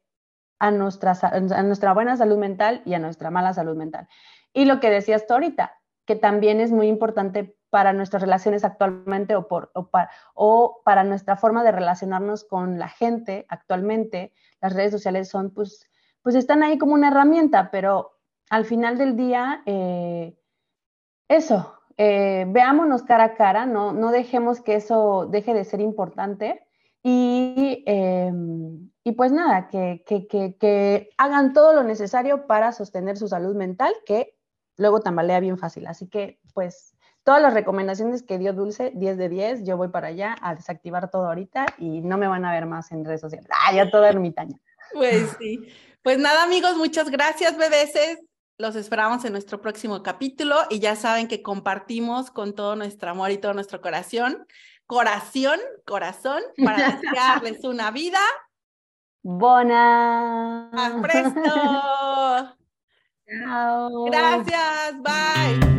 a nuestra, a nuestra buena salud mental y a nuestra mala salud mental. Y lo que decías tú ahorita, que también es muy importante para nuestras relaciones actualmente o, por, para, nuestra forma de relacionarnos con la gente actualmente. Las redes sociales son, pues, pues están ahí como una herramienta, pero al final del día, eh, eso, eh, veámonos cara a cara, no, no dejemos que eso deje de ser importante. Y, eh, y pues nada, que, que, que, que hagan todo lo necesario para sostener su salud mental, que luego tambalea bien fácil. Así que, pues, todas las recomendaciones que dio Dulce, 10 de 10, yo voy para allá a desactivar todo ahorita y no me van a ver más en redes sociales. Ah, ya toda ermitaña. Pues sí. Pues nada, amigos, muchas gracias, BBS. Los esperamos en nuestro próximo capítulo y ya saben que compartimos con todo nuestro amor y todo nuestro corazón, corazón, corazón, para desearles una vida. Bona. A presto. Chao. Gracias. Bye.